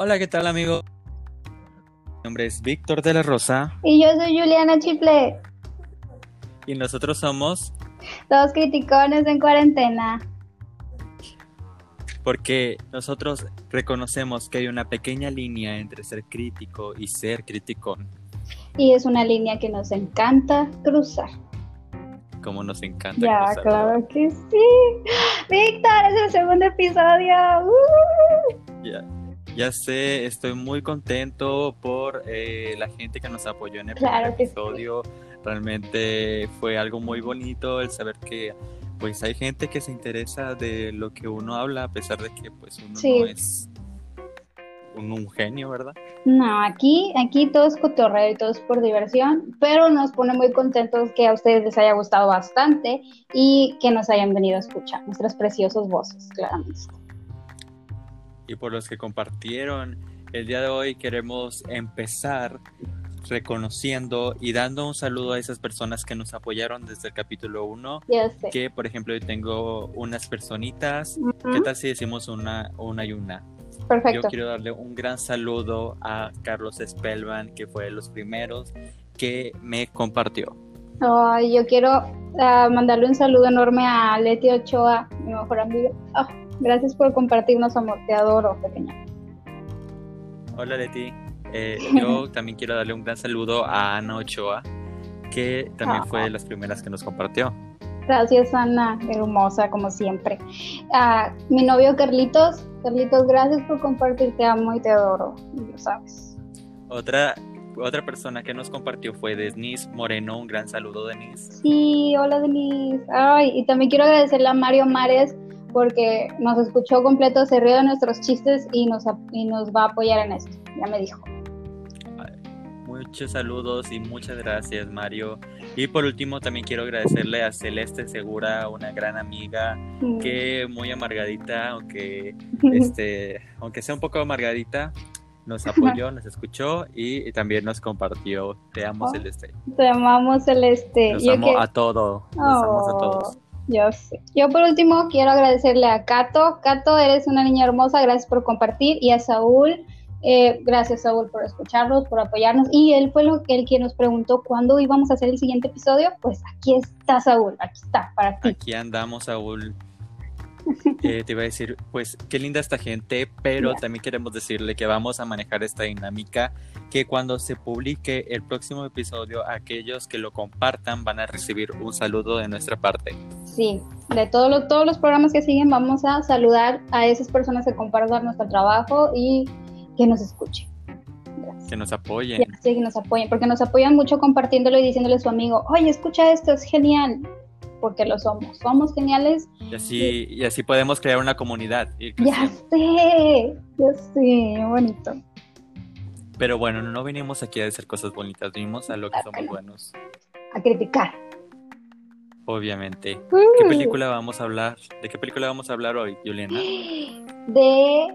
Hola, ¿qué tal, amigo? Mi nombre es Víctor de la Rosa Y yo soy Juliana Chiple, y nosotros somos dos criticones en cuarentena. porque nosotros reconocemos que hay una pequeña línea entre ser crítico y ser criticón, Y es una línea que nos encanta cruzar. como nos encanta. Ya, cruzar. claro que sí. Víctor, es el segundo episodio. ¡Uh! Ya, ya sé, estoy muy contento por eh, la gente que nos apoyó en el Claro primer que sí. episodio. Realmente fue algo muy bonito el saber que pues hay gente que se interesa de lo que uno habla a pesar de que pues uno Sí. no es un, un genio, ¿verdad? No, aquí, aquí todo es cotorreo y todo es por diversión, pero nos pone muy contentos que a ustedes les haya gustado bastante y que nos hayan venido a escuchar nuestras preciosas voces, claramente. Y por los que compartieron. El día de hoy queremos empezar reconociendo y dando un saludo a esas personas que nos apoyaron desde el capítulo 1. Ya sé. Que por ejemplo yo tengo unas personitas. ¿Qué Ujú, tal si decimos una, una y una? Yo Perfecto. quiero darle un gran saludo a Carlos Spellman, que fue de los primeros que me compartió. Ay, yo quiero ah, mandarle un saludo enorme a Leti Ochoa, mi mejor amiga. Ah, gracias por compartirnos, amor. Te adoro, pequeña. Hola Leti. Eh, yo también quiero darle un gran saludo a Ana Ochoa, que también fue de las primeras que nos compartió. Gracias, Ana, hermosa, como siempre. Ah, mi novio Carlitos, Carlitos, gracias por compartir. Te amo y te adoro, y lo sabes. Otra, otra persona que nos compartió fue Denise Moreno. Un gran saludo, Denise. Sí, hola, Denise. Ay, y también quiero agradecerle a Mario Mares porque nos escuchó completo, se rió de nuestros chistes y nos, y nos va a apoyar en esto. Ya me dijo. Muchos saludos y muchas gracias, Mario. Y por último, también quiero agradecerle a Celeste Segura, una gran amiga, Mm. que muy amargadita, aunque, este, aunque sea un poco amargadita, nos apoyó, nos escuchó y, y también nos compartió. Te amo, Oh. Celeste. Te amamos, Celeste. Yo amo que- a todos. Los amo a todos. Yo sé. Yo por último quiero agradecerle a Cato. Cato, eres una niña hermosa, gracias por compartir. Y a Saúl, eh, gracias Saúl por escucharnos, por apoyarnos. Y él fue lo, el quien nos preguntó cuándo íbamos a hacer el siguiente episodio. Pues aquí está Saúl, aquí está, para ti. Aquí andamos, Saúl. Eh, te iba a decir, pues qué linda esta gente, pero también queremos decirle que vamos a manejar esta dinámica, que cuando se publique el próximo episodio, aquellos que lo compartan van a recibir un saludo de nuestra parte. Sí, de todos los, todos los programas que siguen vamos a saludar a esas personas que compartan nuestro trabajo y que nos escuchen. Gracias. Que nos apoyen. Sé que nos apoyen, porque nos apoyan mucho compartiéndolo y diciéndole a su amigo, oye, escucha esto, es genial, porque lo somos, somos geniales. Y así, y así podemos crear una comunidad. Ya sé, ya sé, bonito. Pero bueno, no venimos aquí a decir cosas bonitas, venimos a lo que somos no. buenos, A criticar. obviamente. ¿Qué Uh, película vamos a hablar? ¿De qué película vamos a hablar hoy, Juliana? De...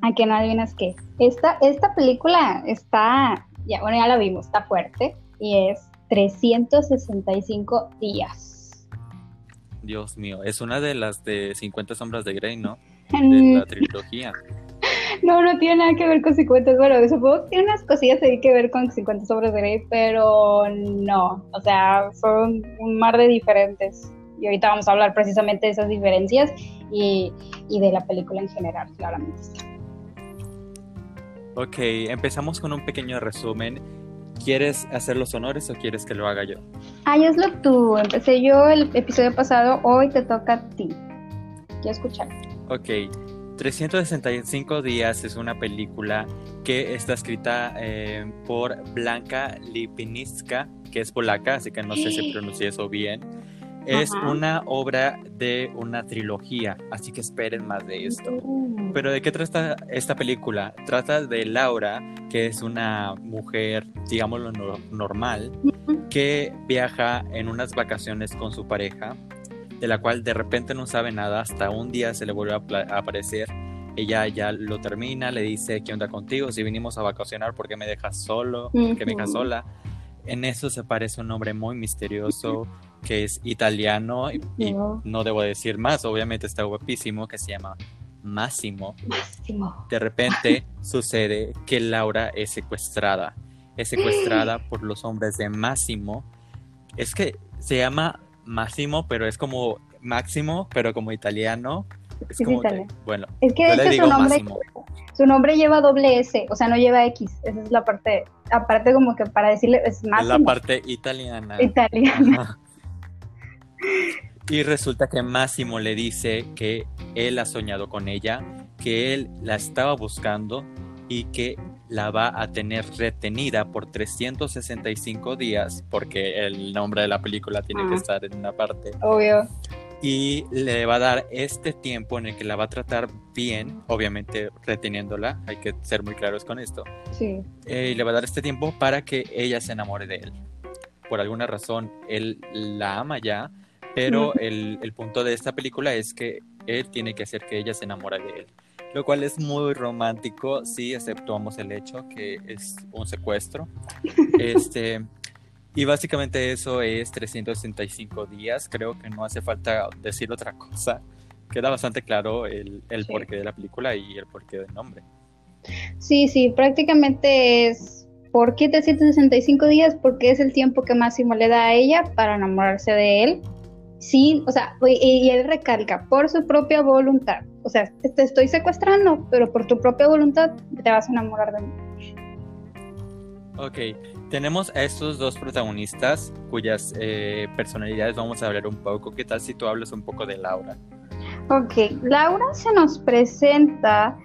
¿A que no adivinas qué? Esta, esta película está, ya, bueno, ya la vimos, está fuerte y es 365 días. Dios mío, es una de las de 50 sombras de Grey, ¿no? De la trilogía. No, no tiene nada que ver con 50. Bueno, supongo que tiene unas cosillas ahí que ver con 50 sobres de Grey, pero no. O sea, son un mar de diferentes. Y ahorita vamos a hablar precisamente de esas diferencias y, y de la película en general, claramente. Ok, empezamos con un pequeño resumen. ¿Quieres hacer los honores o quieres que lo haga yo? Ay, hazlo tú. Empecé yo el episodio pasado, hoy te toca a ti. Quiero escuchar. Ok, 365 días es una película que está escrita eh, por Blanca Lipinitska, que es polaca, así que no sé si pronuncié eso bien. Es Ajá. una obra de una trilogía, así que esperen más de esto. Pero ¿de qué trata esta película? Trata de Laura, que es una mujer, digámoslo, no- normal, que viaja en unas vacaciones con su pareja, de la cual de repente no sabe nada, hasta un día se le vuelve a, aparecer. Ella ya lo termina, le dice, ¿qué onda contigo? Si vinimos a vacacionar, ¿por qué me dejas solo? ¿Por qué me dejas sola? En eso se aparece un hombre muy misterioso que es italiano y, y No. debo decir más, obviamente está guapísimo, que se llama Máximo, Máximo. de repente sucede que Laura es secuestrada. Es secuestrada por los hombres de Máximo. Es que se llama Máximo, pero es como Máximo, pero como italiano. Es Es como que, bueno, Es que de hecho digo su nombre, Máximo. su nombre lleva doble S, o sea, no lleva X. Esa es la parte, aparte como que para decirle es Es la máximo parte italiana. italiano. Y resulta que Máximo le dice que él ha soñado con ella, que él la estaba buscando y que la va a tener retenida por 365 días, porque el nombre de la película tiene que Ah. estar en una parte, Obvio. y le va a dar este tiempo en el que la va a tratar bien, obviamente reteniéndola, hay que ser muy claros con esto, Sí. eh, y le va a dar este tiempo para que ella se enamore de él. Por alguna razón, él la ama ya, pero el, el punto de esta película es que él tiene que hacer que ella se enamore de él. Lo cual es muy romántico, si exceptuamos el hecho que es un secuestro. Este, y básicamente eso es 365 días. Creo que no hace falta decir otra cosa. Queda bastante claro el, el Sí. porqué de la película y el porqué del nombre. Sí, sí, prácticamente es ¿por qué 365 días? Porque es el tiempo que Máximo le da a ella para enamorarse de él. Sí, o sea, y, él recalca, por su propia voluntad. O sea, te estoy secuestrando, pero por tu propia voluntad te vas a enamorar de mí. Ok, tenemos a estos dos protagonistas cuyas eh, personalidades vamos a hablar un poco. ¿Qué tal si tú hablas un poco de Laura? Ok, Laura se nos presenta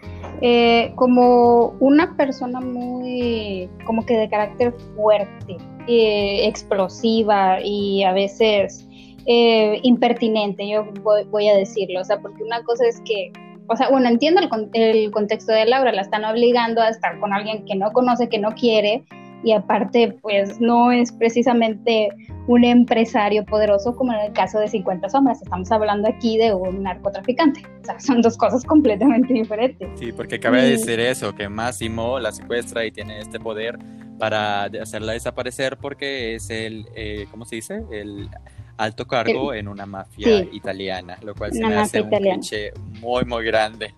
eh, como una persona muy, como que de carácter fuerte, eh, explosiva y a veces eh, impertinente, yo voy, voy a decirlo, o sea, porque una cosa es que, o sea, bueno, entiendo el, el contexto de Laura, la están obligando a estar con alguien que no conoce, que no quiere, y aparte, pues no es precisamente un empresario poderoso como en el caso de 50 sombras. Estamos hablando aquí de un narcotraficante. O sea, son dos cosas completamente diferentes. Sí, porque cabe decir eso, que Máximo la secuestra y tiene este poder para hacerla desaparecer porque es el, eh, ¿cómo se dice? El alto cargo en una mafia Sí. italiana, lo cual se me hace un italiana. cliché muy, muy grande.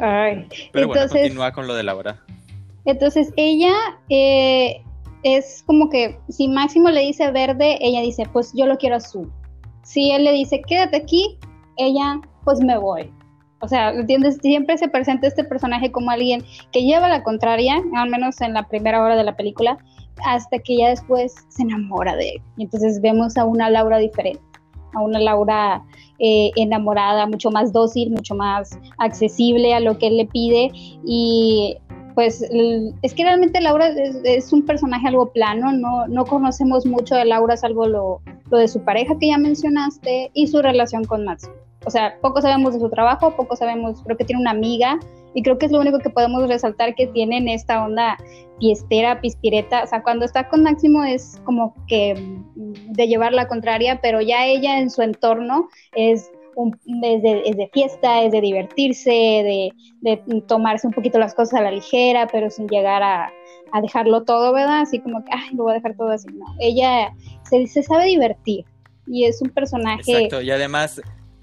Ay. Pero bueno, Entonces- continúa con lo de Laura. Entonces ella eh, es como que si Máximo le dice verde, ella dice, pues yo lo quiero azul. Si él le dice, quédate aquí, ella, pues me voy. O sea, ¿entiendes? Siempre se presenta este personaje como alguien que lleva la contraria, al menos en la primera hora de la película, hasta que ya después se enamora de él. Y entonces vemos a una Laura diferente, a una Laura eh, enamorada, mucho más dócil, mucho más accesible a lo que él le pide y pues es que realmente Laura es, es un personaje algo plano, no, no conocemos mucho de Laura salvo lo, lo de su pareja que ya mencionaste y su relación con Max. O sea, poco sabemos de su trabajo, poco sabemos, creo que tiene una amiga y creo que es lo único que podemos resaltar que tienen esta onda fiestera, pispireta, o sea, cuando está con Máximo es como que mm, de llevar la contraria, pero ya ella en su entorno es, un, es, de, es de fiesta, es de divertirse, de, de tomarse un poquito las cosas a la ligera, pero sin llegar a, a dejarlo todo, ¿verdad? Así como que, ay, lo voy a dejar todo así. No, ella se, se sabe divertir y es un personaje... Exacto, y además,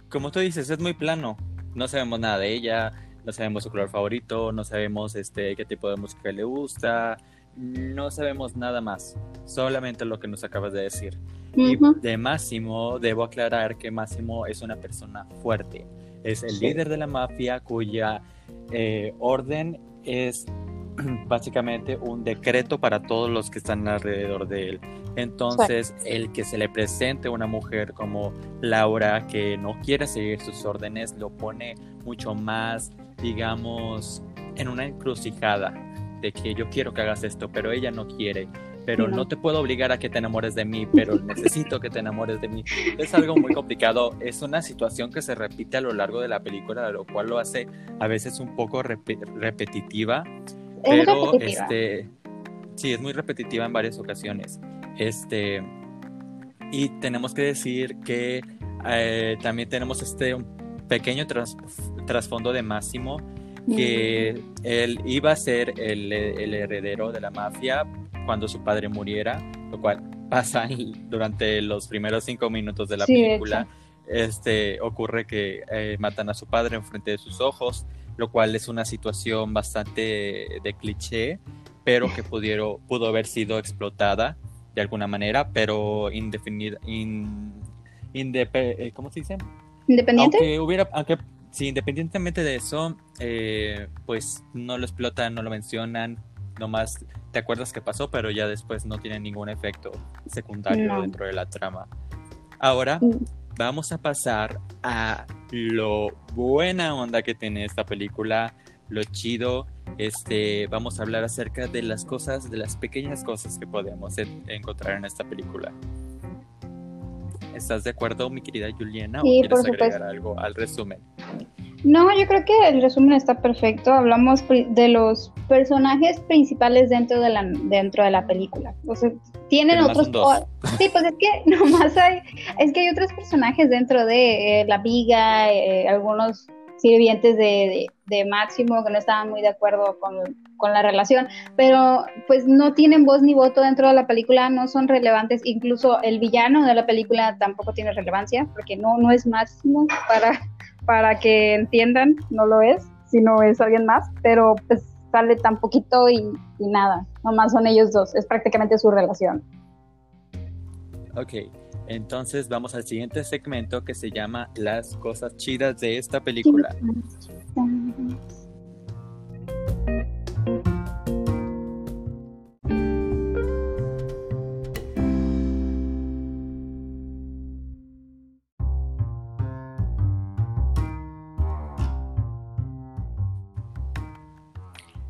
como tú dices, es muy plano. No sabemos nada de ella, no sabemos su color favorito, no sabemos este qué tipo de música le gusta, no sabemos nada más, solamente lo que nos acabas de decir. Y de Máximo, debo aclarar que Máximo es una persona fuerte, es el Sí. líder de la mafia cuya eh, orden es básicamente un decreto para todos los que están alrededor de él. Entonces, el que se le presente una mujer como Laura que no quiere seguir sus órdenes lo pone mucho más, digamos, en una encrucijada de que yo quiero que hagas esto, pero ella no quiere. Pero No. no. te puedo obligar a que te enamores de mí, pero necesito que te enamores de mí. Es algo muy complicado. Es una situación que se repite a lo largo de la película, lo cual lo hace a veces un poco repe- repetitiva. Es Pero repetitiva. este sí, es muy repetitiva en varias ocasiones. Este y tenemos que decir que eh, también tenemos este pequeño tras- trasfondo de Máximo que él iba a ser el, el heredero de la mafia cuando su padre muriera, lo cual pasa durante los primeros cinco minutos de la Sí, película. este, ocurre que eh, matan a su padre en frente de sus ojos, lo cual es una situación bastante de cliché, pero que pudieron, pudo haber sido explotada de alguna manera, pero indefinida, eh, ¿cómo se dice? Independiente. Aunque hubiera, aunque sí, independientemente de eso, eh, pues no lo explotan, no lo mencionan, nomás te acuerdas que pasó, pero ya después no tiene ningún efecto secundario dentro de la trama. Ahora vamos a pasar a lo buena onda que tiene esta película, lo chido. Este, vamos a hablar acerca de las cosas, de las pequeñas cosas que podemos encontrar en esta película. ¿Estás de acuerdo, mi querida Juliana? ¿O quieres agregar algo al resumen? No, yo creo que el resumen está perfecto. Hablamos de los personajes principales dentro de la dentro de la película. O sea, tienen otros. sí, pues es que nomás hay, es que hay otros personajes dentro de eh, la viga, eh, algunos sirvientes de, de, Máximo que no estaban muy de acuerdo con, con, la relación, pero pues no tienen voz ni voto dentro de la película, no son relevantes, incluso el villano de la película tampoco tiene relevancia, porque no, no es Máximo para, para que entiendan, no lo es, sino es alguien más, pero pues sale tan poquito y, y nada, nomás son ellos dos, es prácticamente su relación. Ok, entonces vamos al siguiente segmento que se llama Las cosas chidas de esta película.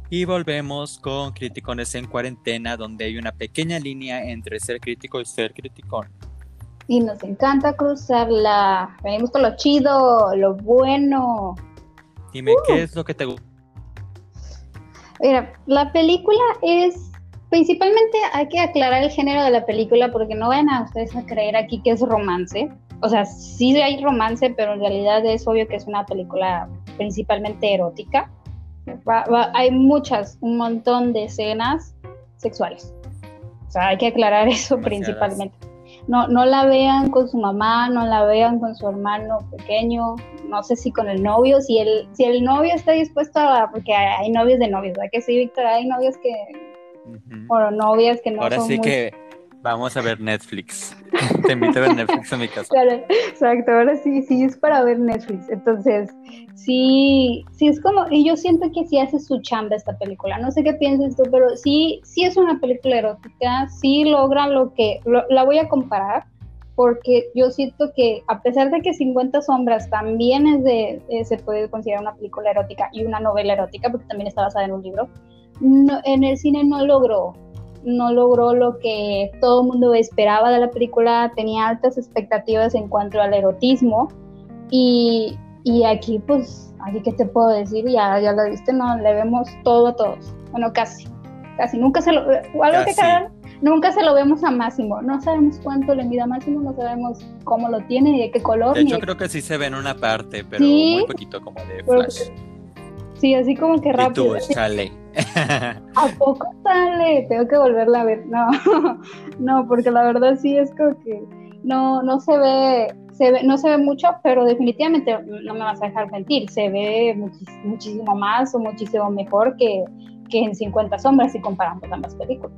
Y volvemos con Criticones en cuarentena, donde hay una pequeña línea entre ser crítico y ser criticón y nos encanta cruzarla. Venimos con lo chido, lo bueno. Dime, ¿qué uh. es lo que te gusta? Mira, la película es. Principalmente hay que aclarar el género de la película porque no vayan a ustedes a creer aquí que es romance. O sea, sí hay romance, pero en realidad es obvio que es una película principalmente erótica. hay muchas, un montón de escenas sexuales. O sea, hay que aclarar eso principalmente no, no la vean con su mamá, no la vean con su hermano pequeño, no sé si con el novio, si el, si el novio está dispuesto a, porque hay, novios de novios, ¿verdad que sí, Víctor? Hay novios que, o novias que no Ahora sí que vamos a ver Netflix. Te invito a ver Netflix a mi casa. exacto, ahora sí, sí es para ver Netflix. Entonces, sí, sí es como, y yo siento que sí hace su chamba esta película. No sé qué piensas tú, pero sí, sí es una película erótica, sí logra lo que, la voy a comparar, porque yo siento que a pesar de que 50 sombras también es de, eh, se puede considerar una película erótica y una novela erótica, porque también está basada en un libro, en el cine no logró no logró lo que todo el mundo esperaba de la película, tenía altas expectativas en cuanto al erotismo y, y aquí pues, aquí que te puedo decir, ya, ya lo viste, no, le vemos todo a todos, bueno, casi, casi, nunca se lo, algo que nunca se lo vemos a Máximo, no sabemos cuánto le mide a Máximo, no sabemos cómo lo tiene ni de qué color. De hecho, creo que sí se ve en una parte, pero muy poquito como de flash. Sí, así como que rápido. Y tú, sale. ¿A poco sale? Tengo que volverla a ver. No, no, porque la verdad sí es como que no, no se ve, se ve, no se ve mucho, pero definitivamente no me vas a dejar mentir, se ve muchísimo más o muchísimo mejor que, que en 50 sombras si comparamos ambas películas.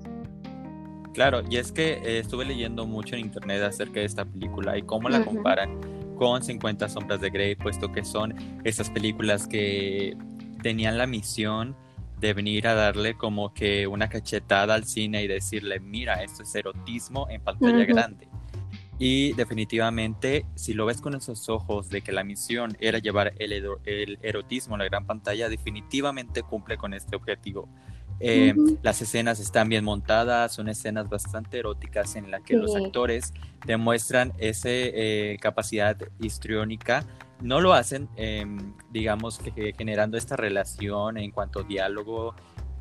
Claro, y es que eh, estuve leyendo mucho en internet acerca de esta película y cómo la comparan con 50 sombras de Grey, puesto que son esas películas que tenían la misión de venir a darle como que una cachetada al cine y decirle, mira, esto es erotismo en pantalla grande. Y definitivamente, si lo ves con esos ojos de que la misión era llevar el, el erotismo a la gran pantalla, definitivamente cumple con este objetivo. Eh, las escenas están bien montadas, son escenas bastante eróticas en las que los actores demuestran esa eh, capacidad histriónica no lo hacen, em, digamos, que generando esta relación en cuanto a diálogo,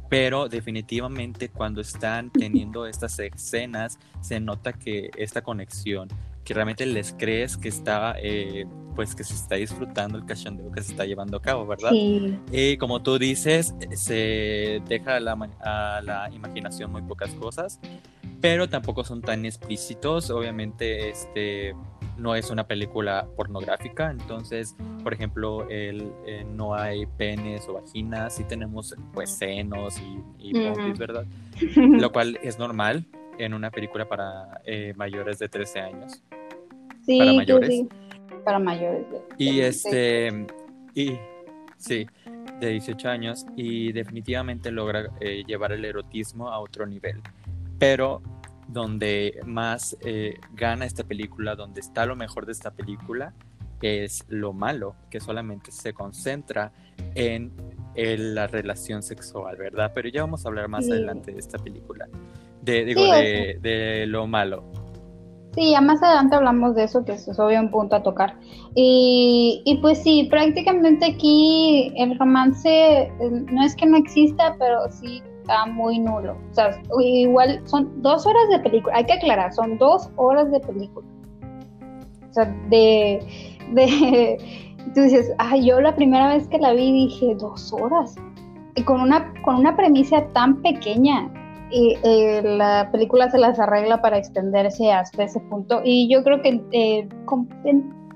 pero definitivamente cuando están teniendo estas escenas se nota que esta conexión, que realmente les crees que está, eh, pues que se está disfrutando el cachondeo que se está llevando a cabo, ¿verdad? Y como tú dices, se deja a la, a la imaginación muy pocas cosas, pero tampoco son tan explícitos, obviamente, este no es una película pornográfica, entonces, por ejemplo, el, eh, no hay penes o vaginas, sí tenemos pues senos y, y ¿verdad? Lo cual es normal en una película para eh, mayores de 13 años. Sí, para mayores. Sí, para mayores. y este, y sí, de 18 años y definitivamente logra eh, llevar el erotismo a otro nivel. Pero donde más eh, gana esta película, donde está lo mejor de esta película, es lo malo, que solamente se concentra en, la relación sexual, ¿verdad? Pero ya vamos a hablar más adelante de esta película, de, digo, de, lo malo. Sí, ya más adelante hablamos de eso, que es obvio un punto a tocar. Y, y, pues sí, prácticamente aquí el romance eh, no es que no exista, pero sí está muy nulo. O sea, igual son dos horas de película, hay que aclarar, son dos horas de película. O sea, de, de, tú dices, ay, yo la primera vez que la vi dije, dos horas. Y con una, con una premisa tan pequeña, y eh, la película se las arregla para extenderse hasta ese punto. Y yo creo que eh,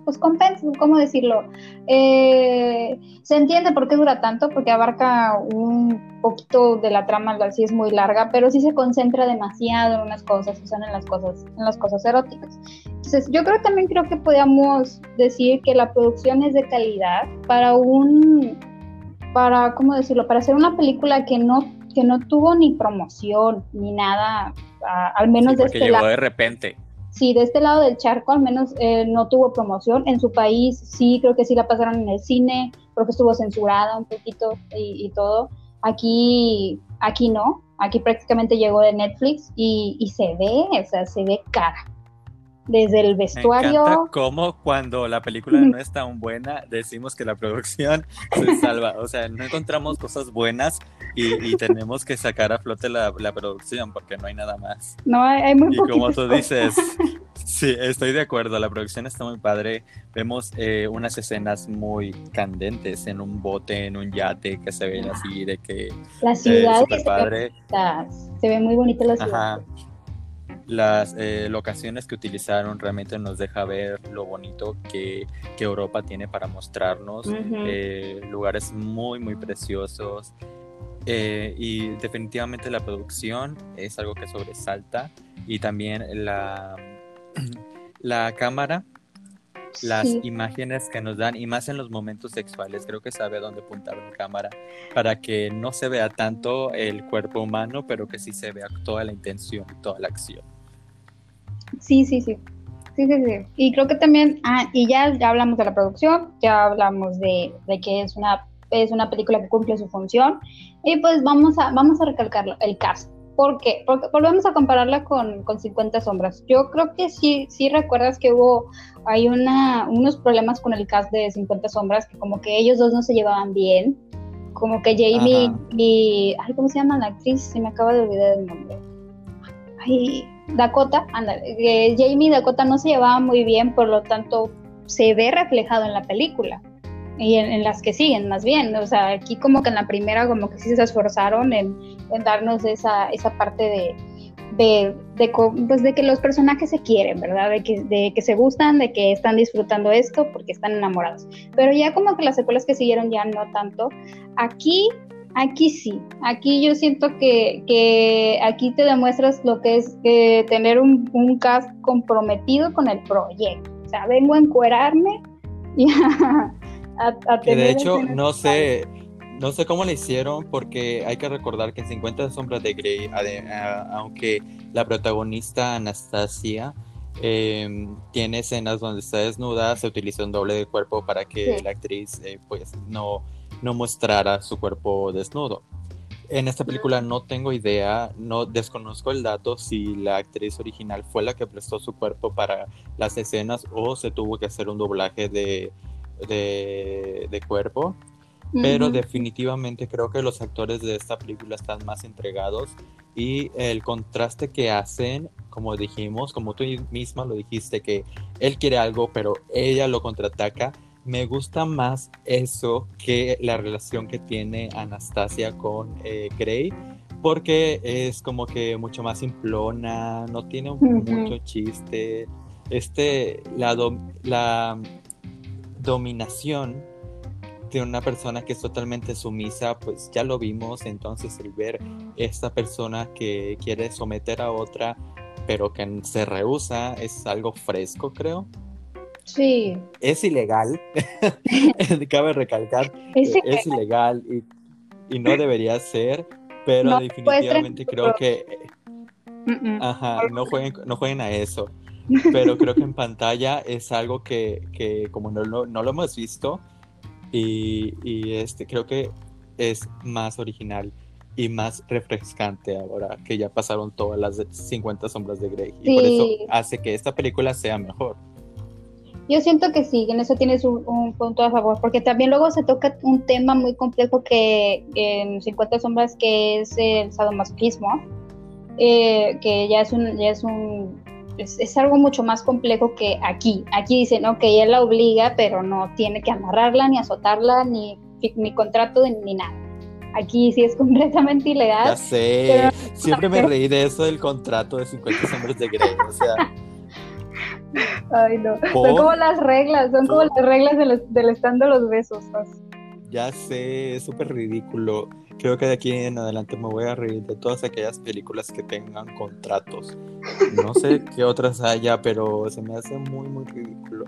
pues compensa, ¿cómo decirlo? Eh, se entiende por qué dura tanto, porque abarca un poquito de la trama, sí es muy larga, pero sí se concentra demasiado en unas cosas, o sea, en las cosas, en las cosas eróticas. Entonces, yo creo también creo que podríamos decir que la producción es de calidad para un, para, ¿cómo decirlo? Para hacer una película que no que no tuvo ni promoción ni nada, al menos de este llegó de repente sí, de este lado del charco al menos eh, no tuvo promoción. En su país sí, creo que sí la pasaron en el cine, creo que estuvo censurada un poquito y, todo. Aquí, aquí no, aquí prácticamente llegó de Netflix y, y se ve, o sea, se ve cara desde el vestuario. Me cómo cuando la película no es tan buena decimos que la producción se salva. O sea, no encontramos cosas buenas y, tenemos que sacar a flote la, producción porque no hay nada más. No, hay, muy Y como tú dices, sí, estoy de acuerdo. La producción está muy padre. Vemos eh, unas escenas muy candentes en un bote, en un yate que se ven así de que. La ciudad se ve muy bonita la ciudad. Ajá las eh, locaciones que utilizaron realmente nos deja ver lo bonito que, Europa tiene para mostrarnos, eh, lugares muy, muy preciosos. Eh, y definitivamente la producción es algo que sobresalta y también la, la cámara, las imágenes que nos dan y más en los momentos sexuales, creo que sabe dónde apuntar la cámara para que no se vea tanto el cuerpo humano, pero que sí se vea toda la intención, toda la acción. Sí, sí, sí. Sí, sí, sí. Y creo que también, ah, y ya, ya hablamos de la producción, ya hablamos de, de, que es una, es una película que cumple su función. Y pues vamos a, vamos a recalcarlo, el cast. ¿Por qué? Porque volvemos a compararla con, con 50 sombras. Yo creo que sí, sí recuerdas que hubo, hay una, unos problemas con el cast de 50 sombras, que como que ellos dos no se llevaban bien. Como que Jamie y, ay, ¿cómo se llama la actriz? Se me acaba de olvidar el nombre. Ay, Dakota, Jamie Dakota no se llevaban muy bien, por lo tanto se ve reflejado en la película y en, las que siguen más bien, o sea, aquí como que en la primera como que sí se esforzaron en, darnos esa, esa parte de, de, de, pues de que los personajes se quieren, ¿verdad? De que, de que se gustan, de que están disfrutando esto porque están enamorados. Pero ya como que las secuelas que siguieron ya no tanto. Aquí Aquí sí, aquí yo siento que, aquí te demuestras lo que es tener un, cast comprometido con el proyecto. O sea, vengo a encuerarme y a, De hecho, no sé, no sé cómo le hicieron porque hay que recordar que en 50 sombras de Grey, aunque la protagonista Anastasia em, tiene escenas donde está desnuda, se utiliza un doble de cuerpo para que la actriz eh, pues no no mostrara su cuerpo desnudo. En esta película no tengo idea, no desconozco el dato si la actriz original fue la que prestó su cuerpo para las escenas o se tuvo que hacer un doblaje de, de, cuerpo. Pero definitivamente creo que los actores de esta película están más entregados y el contraste que hacen, como dijimos, como tú misma lo dijiste, que él quiere algo pero ella lo contraataca, me gusta más eso que la relación que tiene Anastasia con eh, Grey, porque es como que mucho más simplona, no tiene mucho chiste, este, la, la dominación de una persona que es totalmente sumisa, pues ya lo vimos, entonces el ver esta persona que quiere someter a otra, pero que se rehúsa, es algo fresco, creo. Sí. Es ilegal, cabe recalcar, es, ilegal y, no debería ser, pero definitivamente creo que... Ajá, no jueguen, no jueguen a eso. Pero creo que en pantalla es algo que, que como no, no, lo hemos visto, y, y, este, creo que es más original y más refrescante ahora que ya pasaron todas las 50 sombras de Grey. Y por eso hace que esta película sea mejor. Yo siento que sí, en eso tienes un, punto a favor, porque también luego se toca un tema muy complejo que en 50 sombras que es el sadomasoquismo, eh, que ya es un, ya es un es, algo mucho más complejo que aquí. Aquí dicen, ok, él la obliga, pero no tiene que amarrarla, ni azotarla, ni, ni contrato, ni nada. Aquí sí es completamente ilegal. Ya sé, siempre me reí de eso del contrato de 50 hombres de Grey, o sea... Ay, no. Son como las reglas, son como las reglas del, del stand de los besos. Ya sé, es súper ridículo. Creo que de aquí en adelante me voy a reír de todas aquellas películas que tengan contratos. No sé qué otras haya, pero se me hace muy, muy ridículo.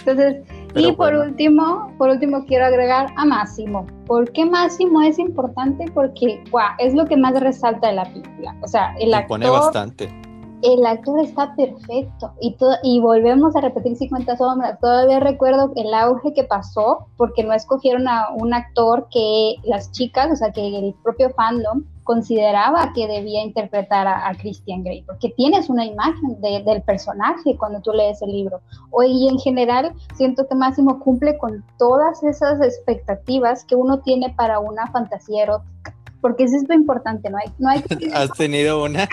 Entonces, y por último, por último quiero agregar a Máximo. ¿Por qué Máximo es importante? Porque, guau, es lo que más resalta de la película. O sea, el actor... pone bastante el actor está perfecto y, y volvemos a repetir 50 sombras. Todavía recuerdo el auge que pasó porque no escogieron a un actor que las chicas, o sea, que el propio fandom consideraba que debía interpretar a, Christian Grey, porque tienes una imagen del personaje cuando tú lees el libro. Hoy en general siento que Máximo cumple con todas esas expectativas que uno tiene para una fantasía erótica porque eso es lo importante, no hay... No hay ¿Has tenido una?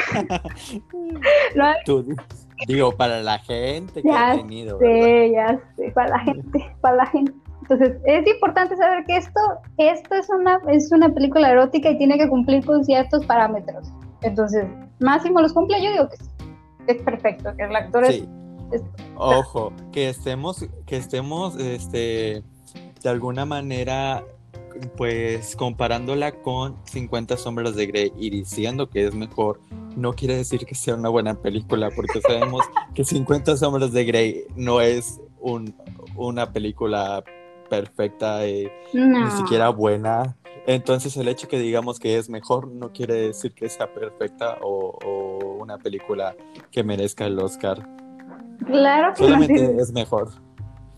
digo, para la gente que ha tenido. Sí, ya sé, para la gente, para la gente. Entonces, es importante saber que esto, esto es, una, es una película erótica y tiene que cumplir con ciertos parámetros. Entonces, Máximo los cumple, yo digo que es perfecto, que el actor sí. es, Ojo, que estemos, que estemos, este, de alguna manera pues comparándola con 50 sombras de Grey y diciendo que es mejor, no quiere decir que sea una buena película, porque sabemos que 50 sombras de Grey no es una película perfecta y ni siquiera buena. Entonces el hecho que digamos que es mejor no quiere decir que sea perfecta o, una película que merezca el Oscar. Claro que Solamente es mejor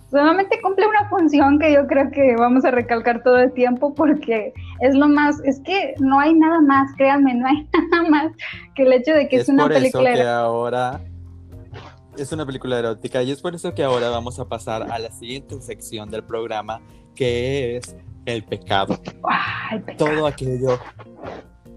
solamente cumple una función que yo creo que vamos a recalcar todo el tiempo porque es lo más, es que no hay nada más, créanme, no hay nada más que el hecho de que es, una película eso que ahora es una película erótica y es por eso que ahora vamos a pasar a la siguiente sección del programa que es el pecado. Todo aquello,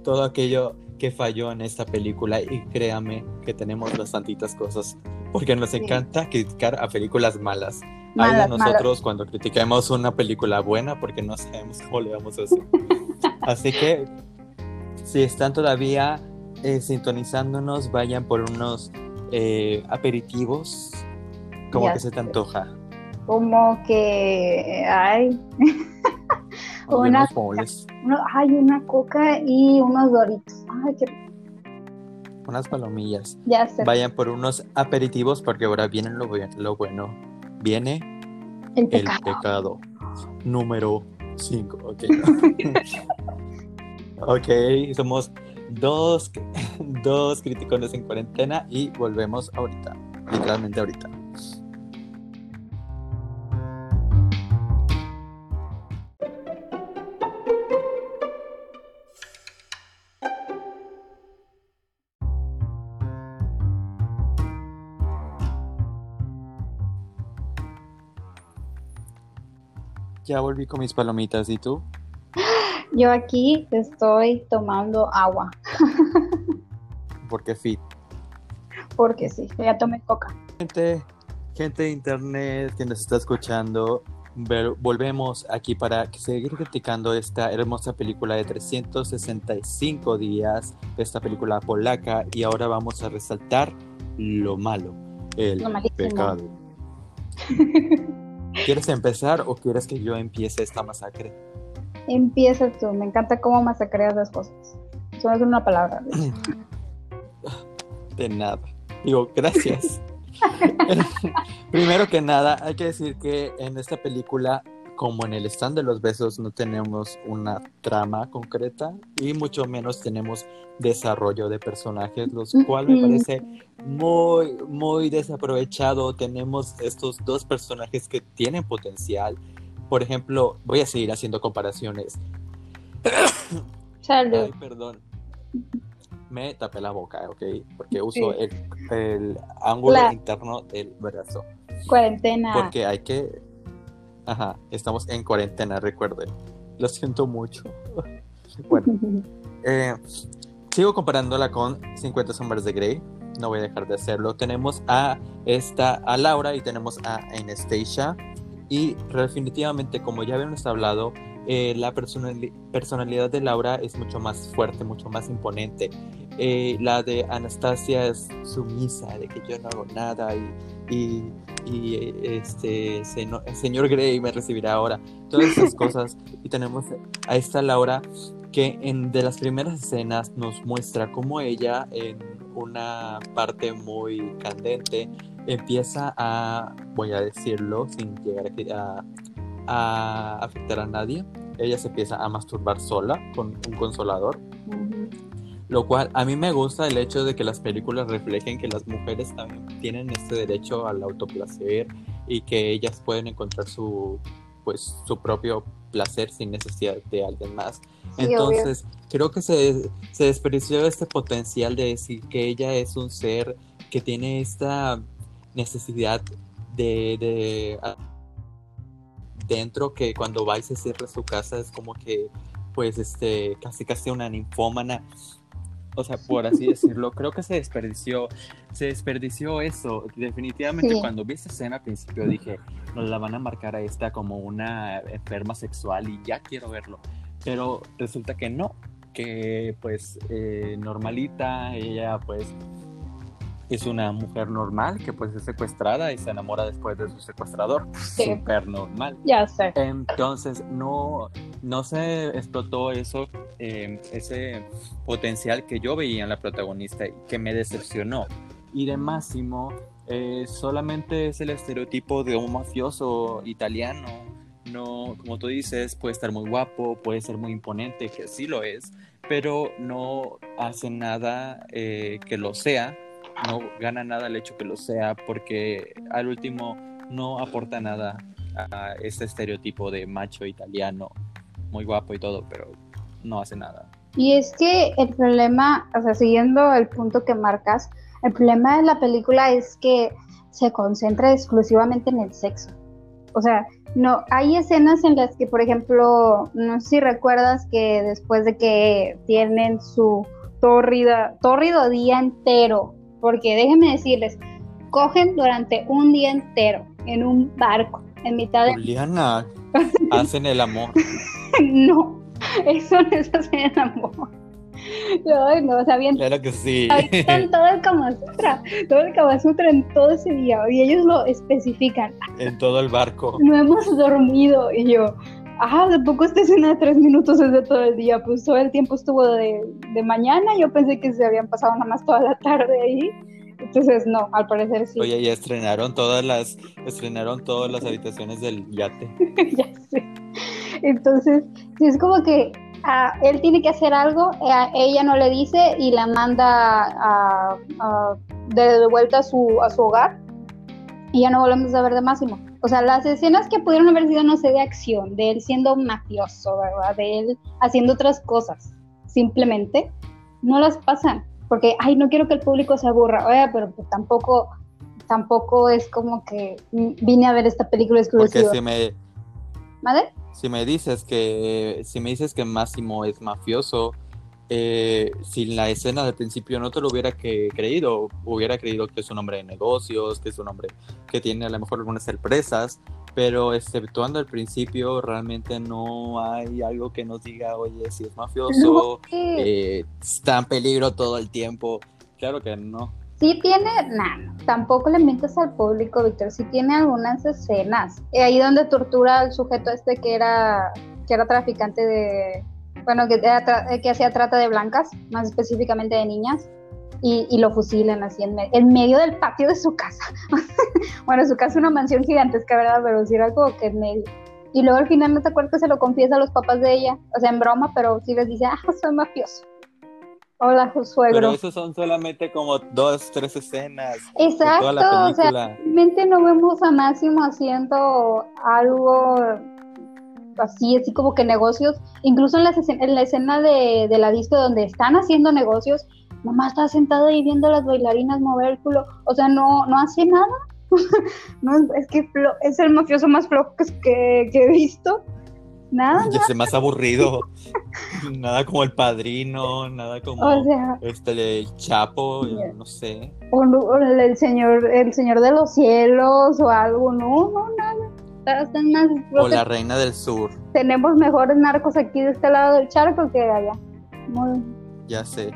todo aquello que falló en esta película y créame que tenemos bastantitas cosas porque nos encanta criticar a películas malas hay de nosotros cuando critiquemos una película buena porque no sabemos cómo le vamos a hacer. Así que si están todavía eh, sintonizándonos, vayan por unos eh, aperitivos. como que se te antoja? Como que hay una, hay una coca y unos doritos. Ay, qué unas palomillas. Ya sé. Vayan por unos aperitivos porque ahora vienen lo, lo bueno viene el pecado, número 5. Ok. ok, somos dos, dos críticos en cuarentena y volvemos ahorita, literalmente ahorita. Ya volví con mis palomitas, ¿y tú? Yo aquí estoy tomando agua. ¿Por qué fit? Porque sí, ya tomé coca. Gente, gente de internet que nos está escuchando, volvemos aquí para seguir criticando esta hermosa película de 365 días, esta película polaca, y ahora vamos a resaltar lo malo. el pecado. ¿Quieres empezar o quieres que yo empiece esta masacre? Empieza tú, me encanta cómo masacreas las cosas. Solo es una palabra. De nada. Digo, gracias. Primero que nada, hay que decir que en esta película, como en el stand de los besos, no tenemos una trama concreta y mucho menos tenemos desarrollo de personajes, los cuales me parece muy, muy desaprovechado. Tenemos estos dos personajes que tienen potencial. Por ejemplo, voy a seguir haciendo comparaciones. Salud. Ay, perdón me tapé la boca, ¿ok? Porque uso el, ángulo interno del brazo. Cuarentena. Porque hay que... Ajá, estamos en cuarentena, recuerden. Lo siento mucho. bueno, eh, sigo comparándola con 50 sombras de Grey. No voy a dejar de hacerlo. Tenemos a esta, a Laura y tenemos a Anastasia. Y definitivamente, como ya habíamos hablado, eh, la personalidad de Laura es mucho más fuerte, mucho más imponente. Eh, la de Anastasia es sumisa, de que yo no hago nada y, y, este señor Grey me recibirá ahora. Todas esas cosas. Y tenemos a esta Laura que en de las primeras escenas nos muestra cómo ella en una parte muy candente empieza a, voy a decirlo sin llegar a, a afectar a nadie. Ella se empieza a masturbar sola con un consolador. Lo cual a mí me gusta el hecho de que las películas reflejen que las mujeres también tienen este derecho al autoplacer y que ellas pueden encontrar su pues su propio placer sin necesidad de alguien más. Entonces, creo que se, se desperdició este potencial de decir que ella es un ser que tiene esta necesidad de, de dentro que cuando va y se cierra su casa es como que pues este casi casi una ninfómana o sea por así decirlo creo que se desperdició se desperdició eso. Definitivamente cuando vi esa escena al principio dije nos la van a marcar a esta como una enferma sexual y ya quiero verlo pero resulta que no que pues eh, normalita ella pues es una mujer normal que pues es secuestrada y se enamora después de su secuestrador. Súper normal. Ya sé. Entonces no, no se explotó eso, em, ese potencial que yo veía en la protagonista y que me decepcionó. Y de Máximo eh, solamente es el estereotipo de un mafioso italiano. No, como tú dices, puede estar muy guapo, puede ser muy imponente, que sí lo es, pero no hace nada eh, que lo sea no gana nada el hecho que lo sea, porque al último no aporta nada a este estereotipo de macho italiano, muy guapo y todo, pero no hace nada. Y es que el problema, o sea, siguiendo el punto que marcas, el problema de la película es que se concentra exclusivamente en el sexo. O sea, no, hay escenas en las que, por ejemplo, no sé si recuerdas que después de que tienen su tórrida, tórrido día entero porque déjenme decirles, cogen durante un día entero en un barco, en mitad de... Juliana, hacen el amor. no, eso no es hacer el amor. No, no, o sea, bien, claro que sí. Están todo el Kama Sutra, todo el Kama Sutra en todo ese día, y ellos lo especifican. En todo el barco. No hemos dormido, y yo, ah, de poco esta escena de tres minutos es de todo el día, pues todo el tiempo estuvo de, de, mañana, yo pensé que se habían pasado nada más toda la tarde ahí, entonces no, al parecer sí. Oye, ya estrenaron todas las, estrenaron todas las habitaciones del yate. ya sé. Entonces, es como que ah, él tiene que hacer algo, eh, ella no le dice y la manda a, de vuelta a su, a su hogar y ya no volvemos a ver de Máximo. O sea, las escenas que pudieron haber sido, no sé, de acción, de él siendo mafioso, ¿verdad? De él haciendo otras cosas, simplemente no las pasan. Porque, ay, no quiero que el público se aburra. Oye, pero pues tampoco, tampoco es como que vine a ver esta película exclusiva. Porque si me... ¿Madre? Si me dices que, si me dices que Máximo es mafioso, eh, si la escena del principio no te lo hubiera creído, hubiera creído que es un hombre de negocios, que es un hombre que tiene a lo mejor algunas empresas, pero exceptuando el principio, realmente no hay algo que nos diga, oye, si es mafioso, eh, está en peligro todo el tiempo. Claro que no. sí tiene, nah, tampoco le mientes al público, Víctor, sí tiene algunas escenas. Eh, ahí donde tortura al sujeto este que era, que era traficante de, bueno, que, que hacía trata de blancas, más específicamente de niñas. Y, y, lo fusilan así en, en, medio del patio de su casa. bueno, su casa es una mansión gigantesca, ¿verdad? Pero sí era como que en medio. Y luego al final no te acuerdas que se lo confiesa a los papás de ella, o sea, en broma, pero sí les dice, ah, soy mafioso. Hola, suegro. Pero esos son solamente como dos, tres escenas. Exacto, o sea, realmente no vemos a Máximo haciendo algo así, así como que negocios, incluso en la, en la escena de, de la disco donde están haciendo negocios, mamá está sentada ahí viendo a las bailarinas mover el culo, o sea, no, no hace nada. no, es que es el mafioso más flojo que, he visto. Nada. Ya sé, más aburrido. nada como el padrino, nada como este el Chapo, no sé. O, el señor, el señor de los cielos o algo, no, no, nada. O la reina del sur. Tenemos mejores narcos aquí de este lado del charco que allá. Ya sé.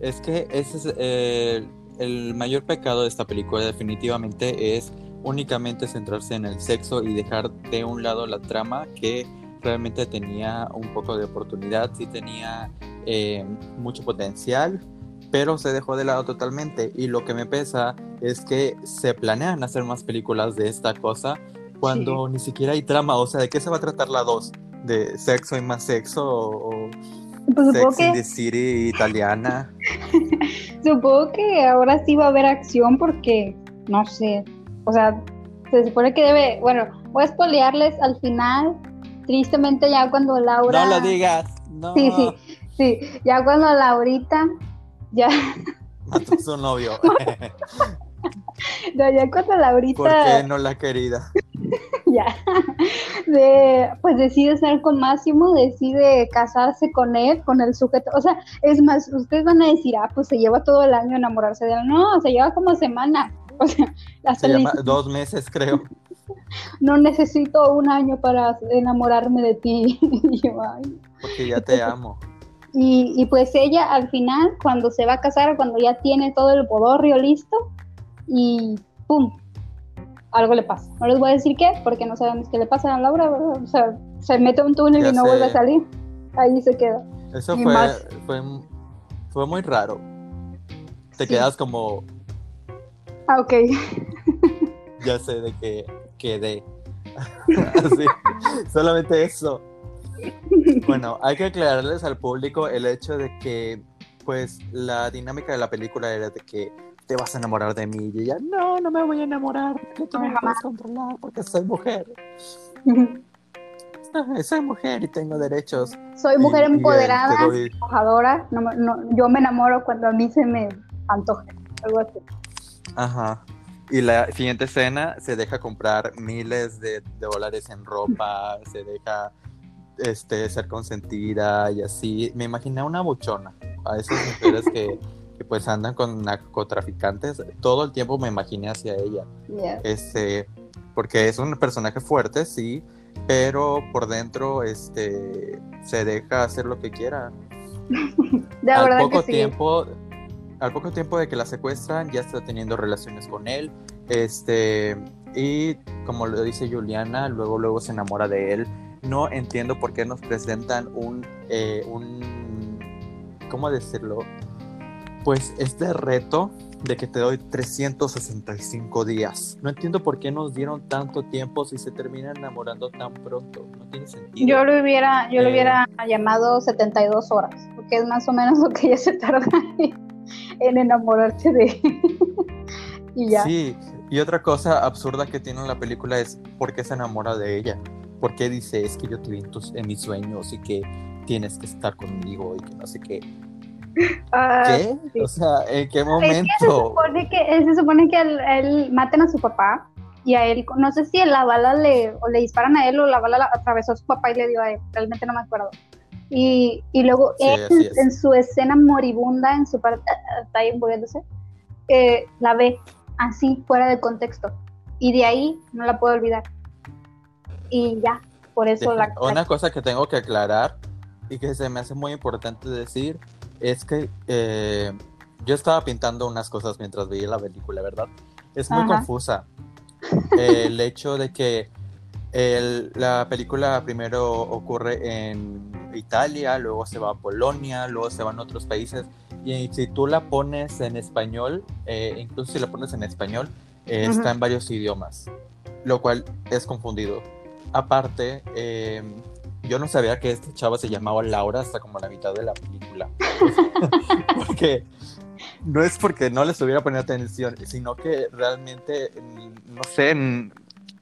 Es que ese es eh, el mayor pecado de esta película definitivamente es únicamente centrarse en el sexo y dejar de un lado la trama que realmente tenía un poco de oportunidad, sí tenía eh, mucho potencial, pero se dejó de lado totalmente. Y lo que me pesa es que se planean hacer más películas de esta cosa cuando ni siquiera hay trama. O sea, ¿de qué se va a tratar la dos? ¿De sexo y más sexo? ¿O, pues Sex in the City italiana. supongo que ahora sí va a haber acción porque, no sé, o sea, se supone que debe, bueno, voy a espolearles al final, tristemente ya cuando Laura... No lo digas, no. Sí, sí, sí, ya cuando Laurita, ya... Mató a su novio. no, ya cuando Laurita... ¿Por qué no la querida? ya, de, pues decide estar con Máximo, decide casarse con él, con el sujeto, o sea, es más, ustedes van a decir, ah, pues se lleva todo el año enamorarse de él, no, se lleva como semana, o sea, hasta se dos meses creo. no necesito un año para enamorarme de ti, porque ya te amo. Y, y pues ella al final, cuando se va a casar, cuando ya tiene todo el bodorrio listo, y ¡pum! Algo le pasa. No les voy a decir qué, porque no sabemos qué le pasa a Laura, ¿verdad? O sea, se mete un túnel y no vuelve a salir. Ahí se queda. Eso fue, fue, fue, muy raro. Te quedas como... Ah, ok. ya sé de qué quedé. Así, solamente eso. Bueno, hay que aclararles al público el hecho de que, pues, la dinámica de la película era de que te vas a enamorar de mí. Y ella, no, no me voy a enamorar, porque tú me vas a controlar, porque soy mujer. soy mujer y tengo derechos. Soy mujer empoderada, empujadora. yo me enamoro cuando a mí se me antoje, algo así. Ajá. Y la siguiente escena se deja comprar miles de, dólares en ropa, se deja este, ser consentida y así. Me imaginé una buchona a esas mujeres que que pues andan con narcotraficantes, todo el tiempo me imaginé hacia ella. Este, porque es un personaje fuerte, sí, pero por dentro este, se deja hacer lo que quiera. de al poco tiempo, al poco tiempo de que la secuestran, ya está teniendo relaciones con él. Este, y como lo dice Juliana, luego, luego se enamora de él. No entiendo por qué nos presentan un, eh, un ¿cómo decirlo? Pues este reto de que te doy 365 días. No entiendo por qué nos dieron tanto tiempo si se termina enamorando tan pronto. No tiene sentido. Yo lo hubiera, yo lo hubiera eh, llamado 72 horas, porque es más o menos lo que ella se tarda en enamorarse de y ya. Sí, y otra cosa absurda que tiene la película es por qué se enamora de ella. ¿Por qué dice es que yo te vi en, en mis sueños y que tienes que estar conmigo y que no sé qué? Ah, ¿Qué? O sea, ¿en qué momento? se supone que, se supone que él, maten a su papá y a él, no sé si la bala le, o le disparan a él o la bala atravesó a su papá y le dio a él, realmente no me acuerdo. Y, y luego él, en su escena moribunda, en su parte, está ahí muriéndose, eh, la ve así, fuera de contexto. Y de ahí no la puedo olvidar. Y ya, por eso la... Una cosa que tengo que aclarar y que se me hace muy importante decir es que eh, yo estaba pintando unas cosas mientras veía la película, ¿verdad? Es muy confusa. el hecho de que la película primero ocurre en Italia, luego se va a Polonia, luego se van a otros países. Y si tú la pones en español, eh, incluso si la pones en español, eh, está en varios idiomas, lo cual es confundido. Aparte, eh, yo no sabía que esta chava se llamaba Laura hasta como la mitad de la película. porque no es porque no le estuviera poniendo atención, sino que realmente, no sé,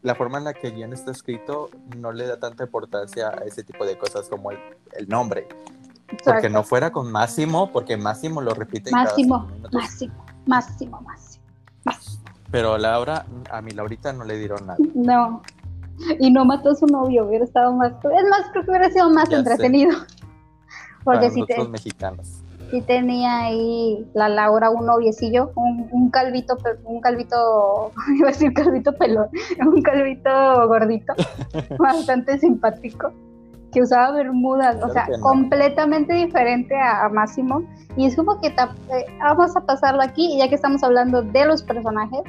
la forma en la que el guion está escrito no le da tanta importancia a ese tipo de cosas como el, nombre. Porque no fuera con Máximo, porque Máximo lo repite. Máximo, Máximo, Máximo, Máximo, Máximo. Pero Laura, a mi Laurita no le dieron nada. No. Y no mató a su novio, hubiera estado más. Es más, creo que hubiera sido más entretenido. Porque si te. mexicanos sí tenía ahí la Laura un noviecillo, un, un calvito, un calvito, iba a decir calvito pelón, un calvito gordito, bastante simpático, que usaba bermudas, o sea, completamente diferente a, Máximo. Y es como que eh, vamos a pasarlo aquí, y ya que estamos hablando de los personajes,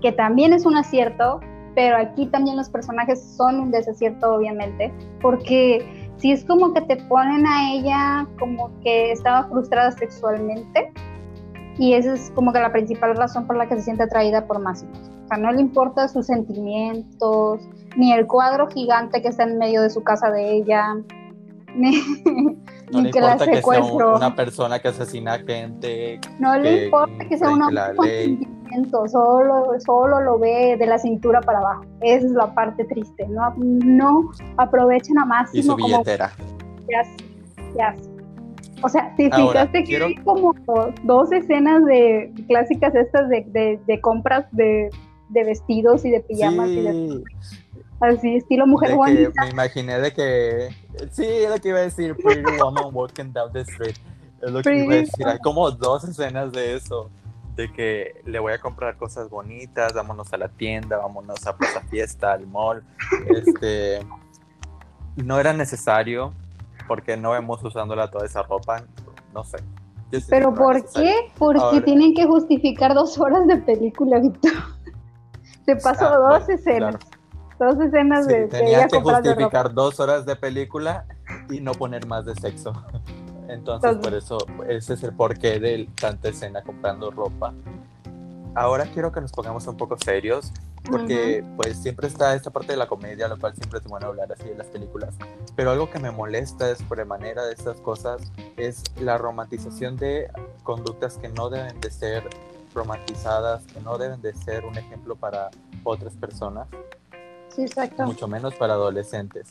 que también es un acierto, pero aquí también los personajes son un desacierto, obviamente, porque sí es como que te ponen a ella como que estaba frustrada sexualmente y esa es como que la principal razón por la que se siente atraída por Máximo. O sea, no le importa sus sentimientos, ni el cuadro gigante que está en medio de su casa de ella, ni, no que la secuestro. Que sea una persona que asesina gente. No le importa que sea una solo, solo lo ve de la cintura para abajo. Esa es la parte triste, ¿no? No aprovechan a máximo. Y su billetera. ya, ya. O sea, si fijaste que hay como dos escenas de clásicas estas de, de, compras de, de, vestidos y de pijamas y de así estilo mujer bonita. Me imaginé de que sí, es lo que iba a decir Pretty Woman Walking Down the Street. Es lo que iba a decir. Hay como dos escenas de eso de que le voy a comprar cosas bonitas, vámonos a la tienda, vámonos a Plaza Fiesta, al mall. Este, no era necesario porque no vemos usándola toda esa ropa, no sé. ¿Pero por qué? Porque tienen que justificar dos horas de película, Víctor. Se pasó ah, dos escenas. Dos escenas de... Tenía que justificar dos horas de película y no poner más de sexo. Entonces, por eso, ese es el porqué de tanta escena comprando ropa. Ahora quiero que nos pongamos un poco serios, porque pues siempre está esta parte de la comedia, lo cual siempre es bueno hablar así de las películas. Pero algo que me molesta es por manera de estas cosas es la romantización de conductas que no deben de ser romantizadas, que no deben de ser un ejemplo para otras personas. Sí, exacto. Mucho menos para adolescentes.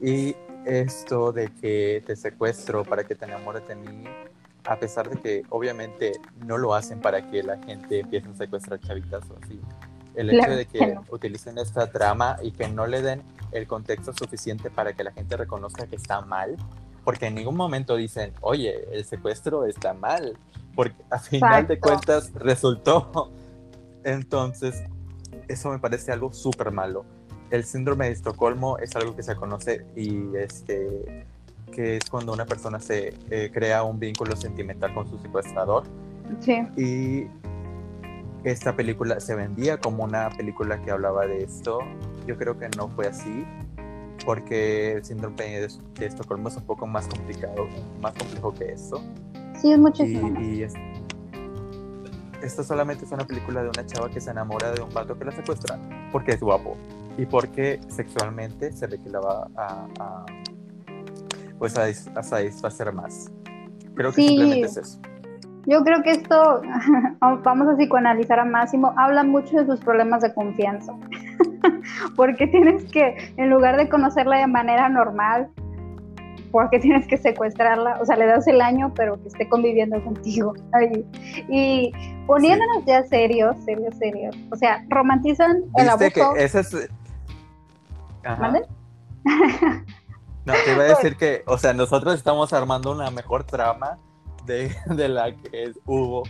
Y esto de que te secuestro para que te enamores de mí, a pesar de que obviamente no lo hacen para que la gente empiece a secuestrar chavitas o así. El hecho de que utilicen esta trama y que no le den el contexto suficiente para que la gente reconozca que está mal, porque en ningún momento dicen, oye, el secuestro está mal, porque a final de cuentas resultó. Entonces, eso me parece algo súper malo el síndrome de Estocolmo es algo que se conoce y este que es cuando una persona se eh, crea un vínculo sentimental con su secuestrador. Sí. Y esta película se vendía como una película que hablaba de esto. Yo creo que no fue así, porque el síndrome de, Estocolmo es un poco más complicado, más complejo que eso. Sí, es muchísimo. Y, esto solamente es una película de una chava que se enamora de un vato que la secuestra porque es guapo y porque sexualmente se ve que la va a, pues a, satisfacer más. Creo que simplemente es eso. Yo creo que esto, vamos a psicoanalizar a Máximo, habla mucho de sus problemas de confianza. porque tienes que, en lugar de conocerla de manera normal, porque tienes que secuestrarla, o sea, le das el año, pero que esté conviviendo contigo. Y poniéndonos ya serios, serios, serios, o sea, romantizan el abuso. Que ese es, no, te iba a decir que, o sea, nosotros estamos armando una mejor trama de, la que hubo,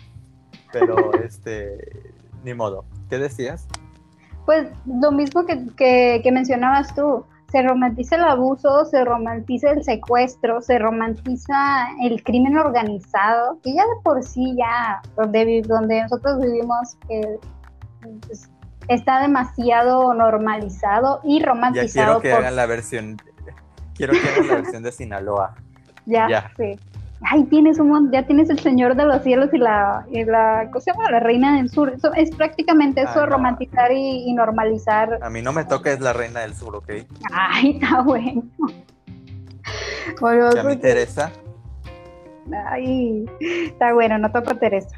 pero este, ni modo. ¿Qué decías? Pues lo mismo que, que, mencionabas tú. se romantiza el abuso, se romantiza el secuestro, se romantiza el crimen organizado, que ya de por sí ya donde, donde nosotros vivimos pues, está demasiado normalizado y romantizado. Ya quiero que hagan la versión, quiero que hagan la versión de Sinaloa. Ya, ya. sí ay, tienes un ya tienes el Señor de los cielos y la, y la ¿cómo se llama? La Reina del Sur. Eso es prácticamente eso, romantizar y, normalizar. A mí no me toca, es la Reina del Sur, ¿ok? Ay, está bueno. bueno ¿Y a mí Teresa? Ay, está bueno, no toca Teresa.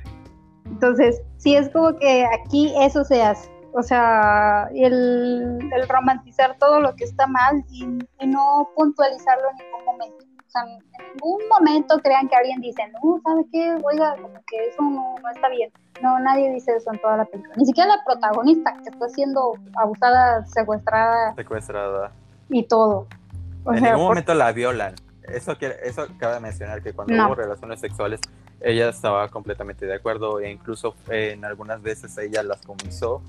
Entonces, sí es como que aquí eso se hace. O sea, el, el romantizar todo lo que está mal y, y no puntualizarlo en ningún momento en ningún momento crean que alguien dice, no, ¿sabe qué? Oiga, como que eso no, está bien. No, nadie dice eso en toda la película. Ni siquiera la protagonista que está siendo abusada, secuestrada. Secuestrada. Y todo. en ningún momento la violan. Eso, quiere, eso cabe mencionar que cuando hubo relaciones sexuales, ella estaba completamente de acuerdo e incluso en algunas veces ella las comenzó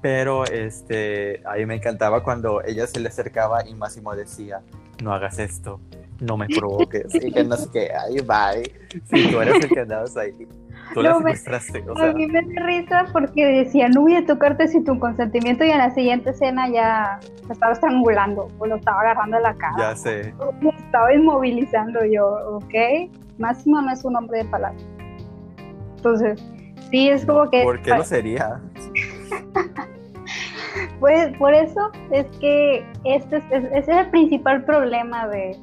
pero este, a mí me encantaba cuando ella se le acercaba y Máximo decía, no hagas esto, no me provoques, y que no sé qué, ay, bye, si tú eres el que andabas ahí, tú la secuestraste, o sea. A mí me da risa porque decía, no voy a tocarte sin tu consentimiento, y en la siguiente escena ya estaba estrangulando, o lo estaba agarrando de la cara. Ya sé. Me estaba inmovilizando yo, ¿ok? Máximo no es un hombre de palabras. Entonces, sí, es como que... ¿Por qué no sería? Pues por eso es que este es, el principal problema de,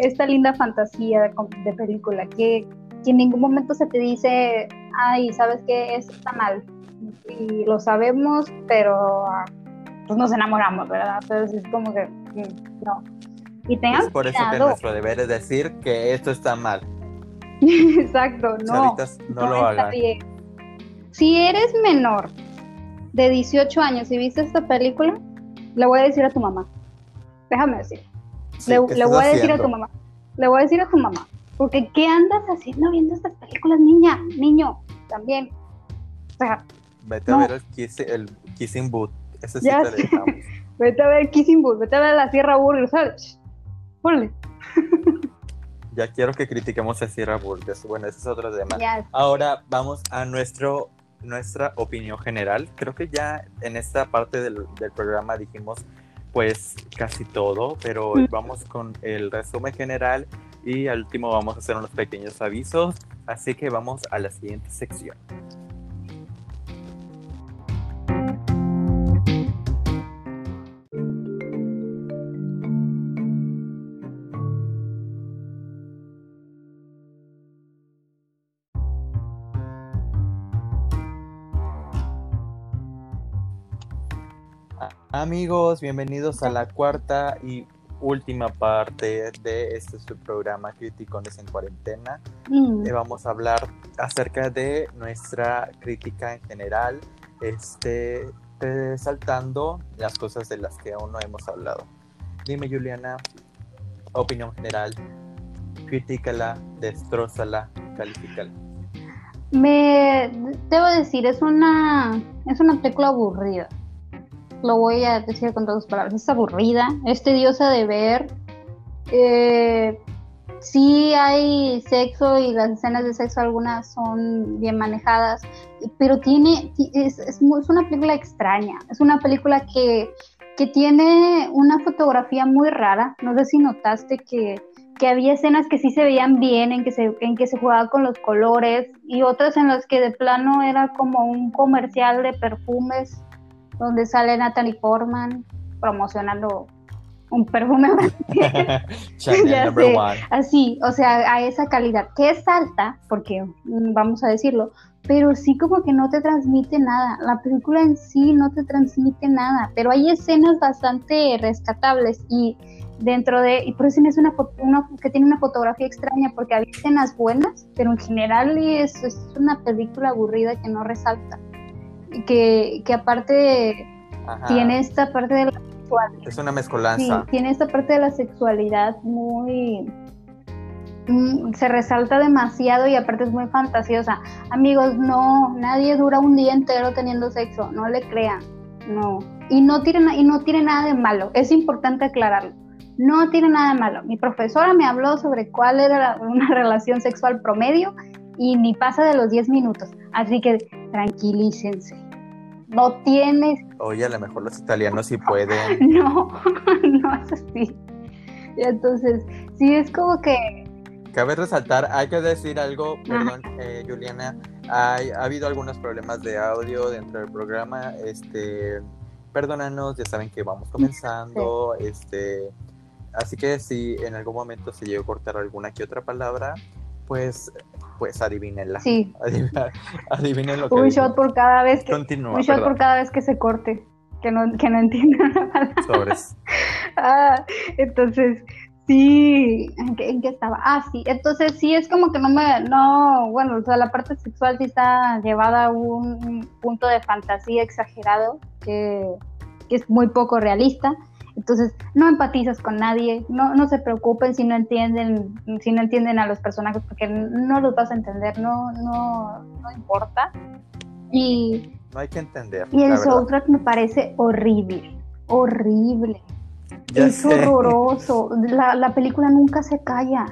esta linda fantasía de, película, que, en ningún momento se te dice, ay, ¿sabes qué? Esto está mal. Y lo sabemos, pero pues nos enamoramos, ¿verdad? Entonces es como que, mm, no. Y tengan es por eso que nuestro deber es decir que esto está mal. Exacto, no. no, lo hagan. Si eres menor de 18 años y viste esta película, le voy a decir a tu mamá. Déjame decir. le, voy a decir a tu mamá. Le voy a decir a tu mamá. Porque ¿qué andas haciendo viendo estas películas, niña? Niño, también. O sea, Vete a ver el, Kissing Boot. Ese sí te dejamos. Vete a ver Kissing Boot. Vete a ver la Sierra Burger, ¿sabes? Ponle. ya quiero que critiquemos a Sierra Burger. Bueno, ese es otro tema. Ahora vamos a nuestro nuestra opinión general. Creo que ya en esta parte del, programa dijimos pues casi todo, pero vamos con el resumen general y al último vamos a hacer unos pequeños avisos, así que vamos a la siguiente sección. Amigos, bienvenidos a la cuarta y última parte de este su programa Criticones en Cuarentena. Mm. Eh, vamos a hablar acerca de nuestra crítica en general, este, resaltando las cosas de las que aún no hemos hablado. Dime, Juliana, opinión general, critícala, destrózala, califícala. Me debo decir, es una, es una película aburrida lo voy a decir con todas las palabras, es aburrida, es tediosa de ver. Eh, sí hay sexo y las escenas de sexo algunas son bien manejadas, pero tiene, es, es, una película extraña, es una película que, que, tiene una fotografía muy rara, no sé si notaste que, que, había escenas que sí se veían bien, en que, se, en que se jugaba con los colores y otras en las que de plano era como un comercial de perfumes donde sale Natalie Portman promocionando un perfume. Así, o sea, a esa calidad, que es alta, porque mm, vamos a decirlo, pero sí como que no te transmite nada, la película en sí no te transmite nada, pero hay escenas bastante rescatables y dentro de, y por eso es una, una que tiene una fotografía extraña, porque hay escenas buenas, pero en general es, es una película aburrida que no resalta que, que aparte tiene esta parte de la sexualidad. Es una mezcolanza. Sí, tiene esta parte de la sexualidad muy... Mm, se resalta demasiado y aparte es muy fantasiosa. Amigos, no, nadie dura un día entero teniendo sexo, no le crean, no. y no tiene, y no tiene nada de malo, es importante aclararlo. No tiene nada de malo. Mi profesora me habló sobre cuál era una relación sexual promedio y ni pasa de los 10 minutos. Así que tranquilícense. No tienes. Oye, a lo mejor los italianos sí pueden. No, no es así. Entonces, sí es como que. Cabe resaltar, hay que decir algo, perdón, eh, Juliana, hay, ha habido algunos problemas de audio dentro del programa, este, perdónanos, ya saben que vamos comenzando, este, así que si en algún momento se llegó a cortar alguna que otra palabra, pues, pues adivínenla. Sí. Adivinen lo que Un shot por cada vez que, Continúa, un shot perdón. por cada vez que se corte, que no, que no entiendan la palabra. Sobres. Ah, entonces, sí, ¿en qué, en qué estaba? Ah, sí, entonces sí es como que no me, no, bueno, o sea, la parte sexual sí está llevada a un punto de fantasía exagerado que, que es muy poco realista. Entonces, no empatizas con nadie, no, no se preocupen si no entienden, si no entienden a los personajes, porque no los vas a entender, no, no, no importa. Y No hay que entender. y el verdad. soundtrack me parece horrible, horrible. Ya es sé. horroroso. La, la película nunca se calla.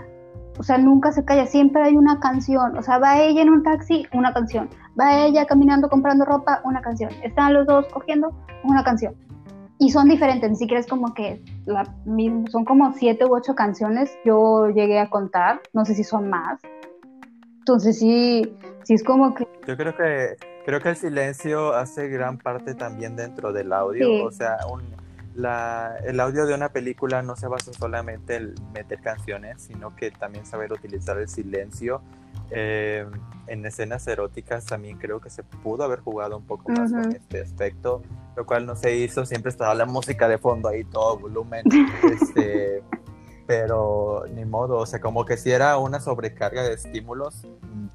O sea, nunca se calla. Siempre hay una canción. O sea, va ella en un taxi, una canción. Va ella caminando comprando ropa, una canción. Están los dos cogiendo, una canción. Y son diferentes, ni siquiera es como que la, son como siete u ocho canciones. Yo llegué a contar, no sé si son más. Entonces sí, sí es como que Yo creo que creo que el silencio hace gran parte también dentro del audio. Sí. O sea, un, la, el audio de una película no se basa solamente en meter canciones, sino que también saber utilizar el silencio. Eh, en escenas eróticas también creo que se pudo haber jugado un poco más con Ujú. este aspecto, lo cual no se hizo. Siempre estaba la música de fondo ahí, todo volumen. este, pero ni modo, o sea, como que si era una sobrecarga de estímulos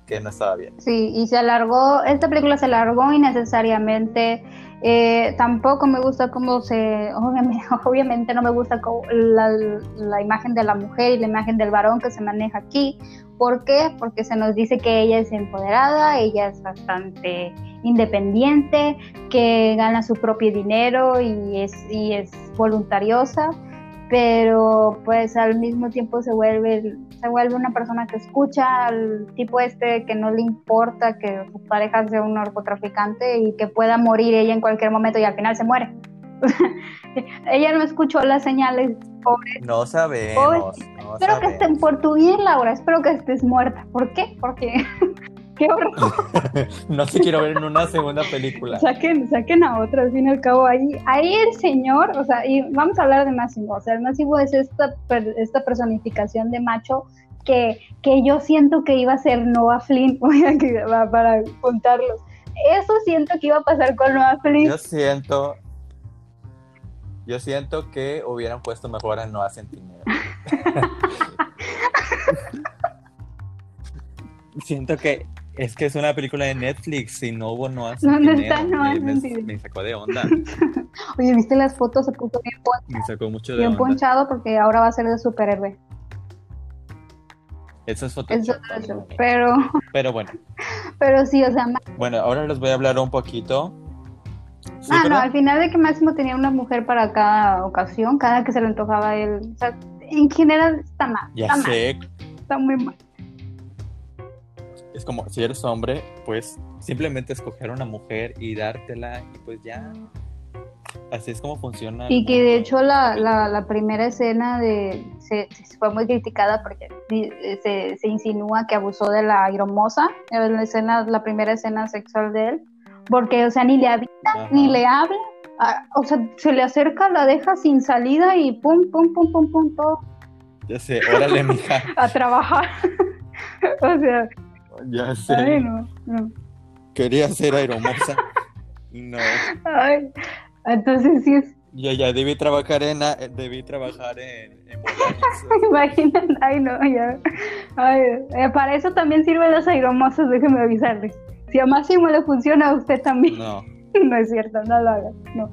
que no estaba bien. Sí, y se alargó, esta película se alargó innecesariamente. Eh, tampoco me gusta cómo se, obviamente, no me gusta la, la imagen de la mujer y la imagen del varón que se maneja aquí. ¿Por qué? Porque se nos dice que ella es empoderada, ella es bastante independiente, que gana su propio dinero y es, y es voluntariosa pero pues al mismo tiempo se vuelve se vuelve una persona que escucha al tipo este que no le importa que su pareja sea un narcotraficante y que pueda morir ella en cualquier momento y al final se muere. ella no escuchó las señales. Pobre. No sabemos. no Espero que sabemos. estén por tu bien, Laura. Espero que estés muerta. ¿Por qué? Porque qué horror. no te quiero ver en una segunda película. Saquen, saquen a otra, al fin y al cabo, ahí, ahí el señor, o sea, y vamos a hablar de Máximo, o sea, el Máximo es esta, per- esta personificación de macho que, que yo siento que iba a ser Noah Flynn, oigan, que va- para contarlos. Eso siento que iba a pasar con Noah Flynn. Yo siento. Yo siento que hubieran puesto mejor a Noah Centineo. siento que es que es una película de Netflix y no hubo Noah ¿Dónde Centineo. está Noah Me- me, sacó de onda. Oye, ¿viste las fotos? Se puso bien, pon- Me sacó mucho de bien onda. ponchado porque ahora va a ser de superhéroe. Eso es Eso, mío. pero, Pero bueno. pero sí, o sea, Bueno, ahora les voy a hablar un poquito. ¿Sí, ah, no, al final de que Máximo tenía una mujer para cada ocasión, cada que se le antojaba a él. O sea, en general está mal. Ya está mal, sé, está muy mal. Es como si eres hombre, pues simplemente escoger una mujer y dártela y pues ya. Así es como funciona. Y que de hecho la, la, la primera escena de se, se fue muy criticada porque di- se, se insinúa que abusó de la aeromoza, en la escena, la primera escena sexual de él, porque o sea ni le Ajá. ni le habla, o sea se le acerca, la deja sin salida y pum, pum, pum, pum, pum, todo Ya sé, órale, mija. a trabajar. o sea, Ya sé. ay no, no. Quería ser aeromoza. No. Ay, entonces sí es, Yo ya debí trabajar en, a- debí trabajar en, imaginen, ay no, ya. Ay, eh, para eso también sirven las aeromosas, déjenme avisarles. Si a Máximo le funciona, a usted también. No. No es cierto, no lo hagas, no.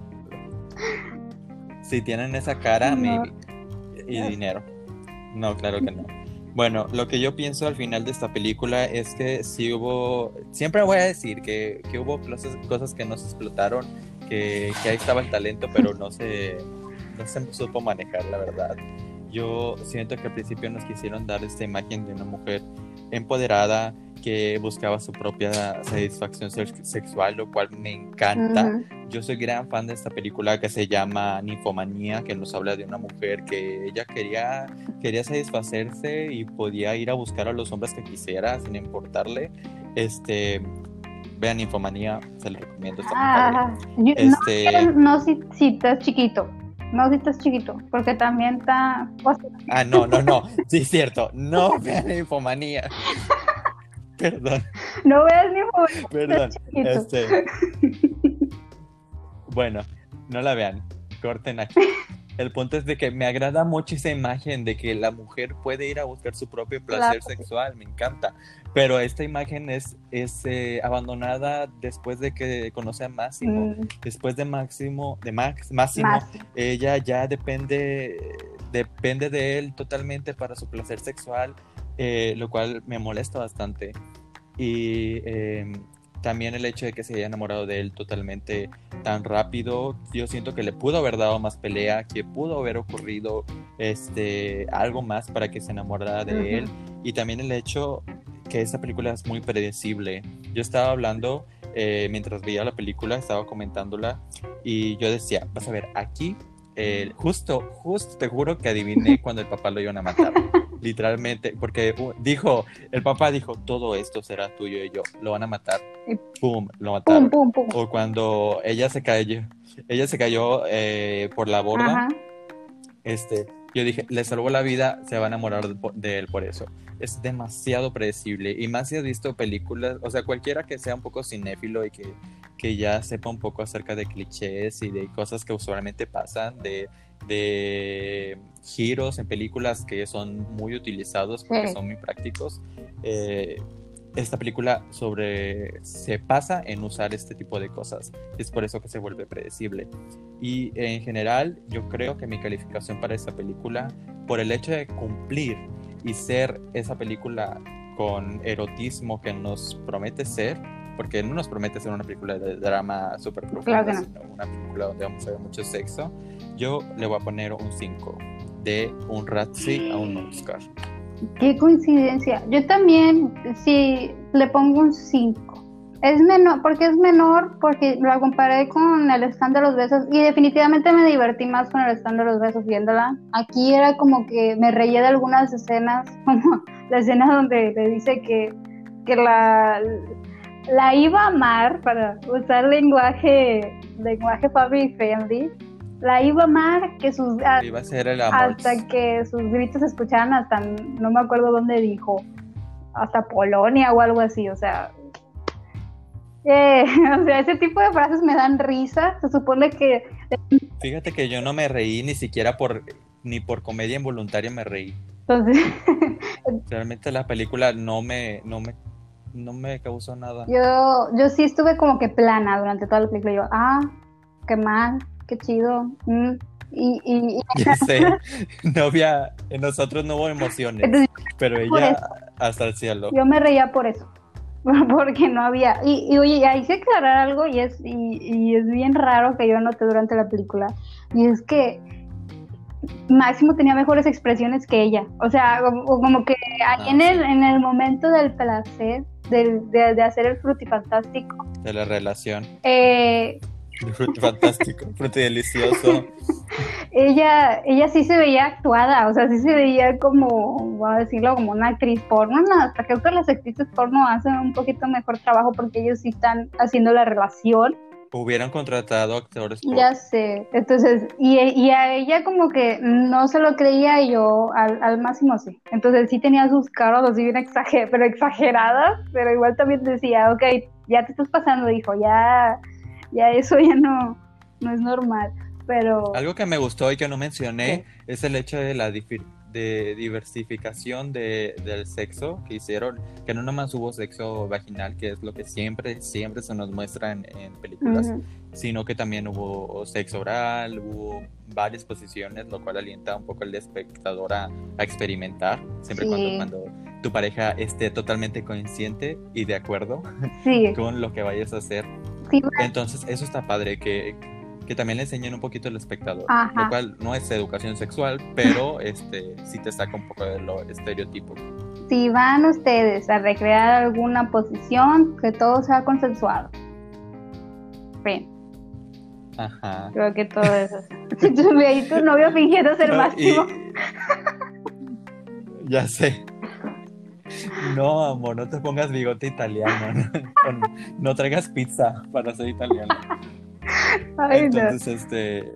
Si tienen esa cara, No. Y dinero. No, claro que no. Bueno, lo que yo pienso al final de esta película es que sí hubo, siempre voy a decir que, que hubo cosas, cosas que no se explotaron, que, que ahí estaba el talento, pero no se, no se supo manejar, la verdad. Yo siento que al principio nos quisieron dar esta imagen de una mujer empoderada, que buscaba su propia satisfacción sexual, lo cual me encanta. Yo soy gran fan de esta película que se llama Ninfomanía, que nos habla de una mujer que ella quería, quería satisfacerse y podía ir a buscar a los hombres que quisiera sin importarle. Este, vean Ninfomanía, se lo recomiendo. ah, este... no, si, si estás chiquito. No, si estás chiquito, porque también está... Ah, no, no, no, sí es cierto, no vean Infomanía. Perdón. No veas ni Perdón. Este... Bueno, no la vean. Corten aquí. El punto es de que me agrada mucho esa imagen de que la mujer puede ir a buscar su propio placer sexual, me encanta. Pero esta imagen es, es eh, abandonada después de que conoce a Máximo. Mm. Después de Máximo, de Max, Máximo, ella ya depende, depende de él totalmente para su placer sexual eh, lo cual me molesta bastante. Y em, también el hecho de que se haya enamorado de él totalmente tan rápido, yo siento que le pudo haber dado más pelea, que pudo haber ocurrido este, algo más para que se enamorara de él. Y también el hecho que esta película es muy predecible. Yo estaba hablando eh, mientras veía la película, estaba comentándola y yo decía, vas a ver, aquí, justo, justo te juro que adiviné cuando el papá lo iban a matar literalmente, porque dijo, el papá dijo, todo esto será tuyo y yo, lo van a matar. Pum, lo mataron. O cuando ella se cayó, ella se cayó eh, por la borda, este, yo dije, le salvó la vida, se va a enamorar de él por eso. Es demasiado predecible. Y más si has visto películas, o sea, cualquiera que sea un poco cinéfilo y que, que ya sepa un poco acerca de clichés y de cosas que usualmente pasan, de de giros en películas que son muy utilizados porque son muy prácticos. Eh, esta película sobre se pasa en usar este tipo de cosas. Es por eso que se vuelve predecible. Y en general, yo creo que mi calificación para esta película, por el hecho de cumplir y ser esa película con erotismo que nos promete ser, porque no nos promete ser una película de drama súper profunda, sino una película donde vamos a ver mucho sexo yo le voy a poner un 5 de un Razzie a un Oscar. Qué coincidencia. Yo también, sí, le pongo un 5. Es menor, porque es menor, porque la comparé con el stand de los besos y definitivamente me divertí más con el stand de los besos viéndola. Aquí era como que me reía de algunas escenas, como la escena donde le dice que, que la, la iba a amar para usar lenguaje, lenguaje family friendly la iba a amar que sus iba a ser el amor. hasta que sus gritos se escuchaban hasta no me acuerdo dónde dijo hasta Polonia o algo así o sea eh, o sea ese tipo de frases me dan risa se supone que fíjate que yo no me reí ni siquiera por ni por comedia involuntaria me reí entonces realmente la película no me no me no me causó nada yo yo sí estuve como que plana durante toda la película yo ah qué mal qué chido. Mm. Y, y, Ya sé, novia, en nosotros no hubo emociones, pero ella hasta el cielo. Yo me reía por eso, porque no había. Y, y oye, ahí que aclarar algo y es, y, es bien raro que yo noté durante la película, y es que Máximo tenía mejores expresiones que ella. O sea, como, que ahí ah, en, el, en el momento del placer, de, de, de hacer el frutifantástico. De la relación. Eh, Fruto fantástico, fruto delicioso. ella, ella sí se veía actuada, o sea, sí se veía como, voy a decirlo, como una actriz porno. No, hasta creo que las actrices porno hacen un poquito mejor trabajo porque ellos sí están haciendo la relación. Hubieran contratado actores. Ya sé, entonces, y, y, a ella como que no se lo creía y yo al, al máximo sí. Entonces sí tenía sus caras así bien exager pero exageradas, pero igual también decía, ok, ya te estás pasando, dijo, ya ya eso ya no, no es normal. Pero... Algo que me gustó y que no mencioné es el hecho de la de diversificación de, del sexo que hicieron, que no nomás hubo sexo vaginal, que es lo que siempre, siempre se nos muestra en, películas, sino que también hubo sexo oral, hubo varias posiciones, lo cual alienta un poco al espectador a, experimentar, siempre cuando, cuando tu pareja esté totalmente consciente y de acuerdo con lo que vayas a hacer Sí, Entonces, eso está padre, que, que también le enseñen un poquito al espectador. Ajá. Lo cual no es educación sexual, pero este sí te saca un poco de lo estereotipo. si van ustedes a recrear alguna posición, que todo sea consensuado. Fin. Ajá. Creo que todo eso. Tu novio fingiendo ser No, máximo. y- Ya sé. No, amor, no te pongas bigote italiano. No, no traigas pizza para ser italiano. Ay, no. Entonces, este.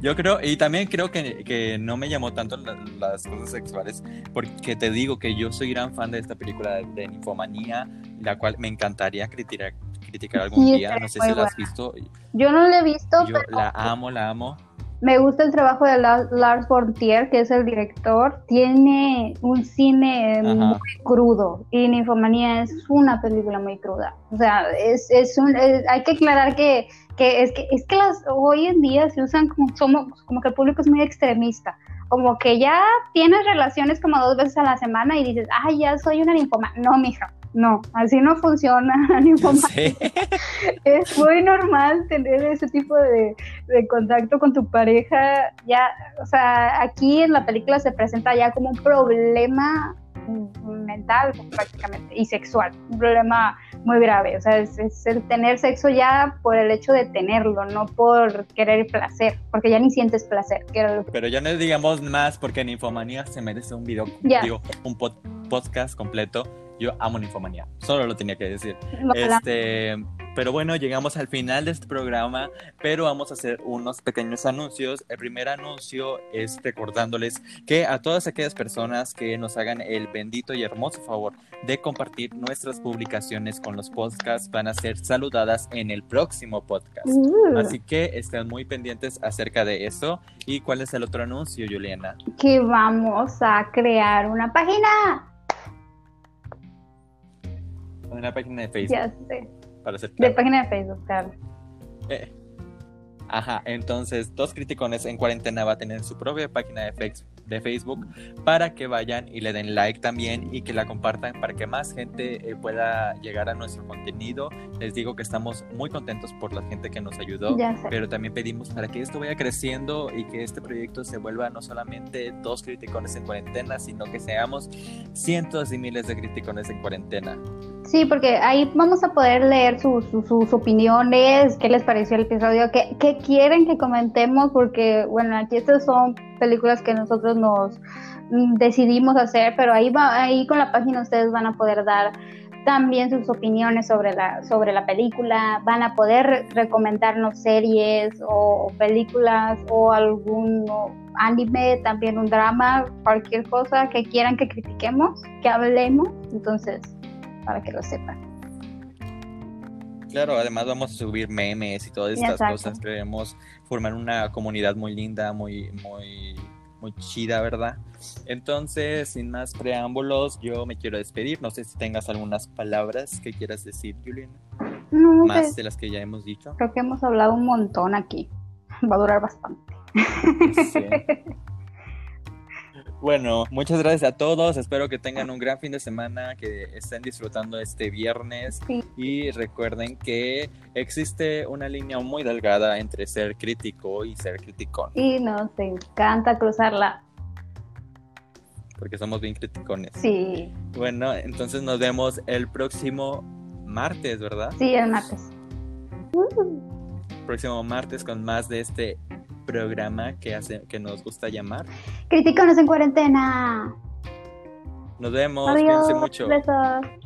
Yo creo, y también creo que, que no me llamó tanto la- las cosas sexuales, porque te digo que yo soy gran fan de esta película de, de Ninfomanía, la cual me encantaría criticar, criticar algún Sí, día. No sé si la has buena. visto. Yo no lo he visto, Yo pero la amo, la amo. Me gusta el trabajo de La- Lars von Trier, que es el director. Tiene un cine Ajá. muy crudo y Ninfomanía es una película muy cruda. O sea, es, es un, es- hay que aclarar que, que es que es que las hoy en día se usan como somos como que el público es muy extremista. Como que ya tienes relaciones como dos veces a la semana y dices, ay, ya soy una ninfoma. No, mija, no, así no funciona. Sí. Es muy normal tener ese tipo de, de contacto con tu pareja. Ya, o sea, aquí en la película se presenta ya como un problema mental prácticamente y sexual, un problema muy grave. O sea, es, es el tener sexo ya por el hecho de tenerlo, no por querer placer, porque ya ni sientes placer. Que Pero ya no digamos más porque Ninfomanía se merece un video, digo, un pod- podcast completo. Yo amo Ninfomanía, solo lo tenía que decir. Ojalá. Este, pero bueno, llegamos al final de este programa, pero vamos a hacer unos pequeños anuncios. El primer anuncio es recordándoles que a todas aquellas personas que nos hagan el bendito y hermoso favor de compartir nuestras publicaciones con los podcasts van a ser saludadas en el próximo podcast. Uh, Así que estén muy pendientes acerca de eso. ¿Y cuál es el otro anuncio, Juliana? que vamos a crear una página. Una página de Facebook, Ya sé. para ser De página de Facebook, claro. Eh, Ajá, entonces Dos Criticones en Cuarentena va a tener su propia página de, Fex- de Facebook para que vayan y le den like también y que la compartan para que más gente eh, pueda llegar a nuestro contenido. Les digo que estamos muy contentos por la gente que nos ayudó, pero también pedimos para que esto vaya creciendo y que este proyecto se vuelva no solamente Dos Criticones en Cuarentena, sino que seamos cientos y miles de criticones en cuarentena. Sí, porque ahí vamos a poder leer sus, sus, opiniones, qué les pareció el episodio, qué, qué quieren que comentemos, porque bueno, aquí estas son películas que nosotros nos mm, decidimos hacer, pero ahí va, ahí con la página ustedes van a poder dar también sus opiniones sobre la, sobre la película, van a poder re- recomendarnos series o películas o algún anime, también un drama, cualquier cosa que quieran que critiquemos, que hablemos, entonces para que lo sepan. Claro, además vamos a subir memes y todas estas Exacto. cosas. Queremos formar una comunidad muy linda, muy, muy, muy chida, ¿verdad? Entonces, sin más preámbulos, yo me quiero despedir. No sé si tengas algunas palabras que quieras decir, Juliana, No, más pues, de las que ya hemos dicho. creo que hemos hablado un montón aquí. Va a durar bastante. Sí. Bueno, muchas gracias a todos. Espero que tengan un gran fin de semana, que estén disfrutando este viernes. Sí. Y recuerden que existe una línea muy delgada entre ser crítico y ser criticón, Y nos encanta cruzarla. porque somos bien criticones. Sí, Bueno, entonces nos vemos el próximo martes, ¿verdad? sí, el martes. Próximo martes con más de este programa que hace que nos gusta llamar. Criticones en cuarentena. Nos vemos, Adiós. cuídense mucho. Besos.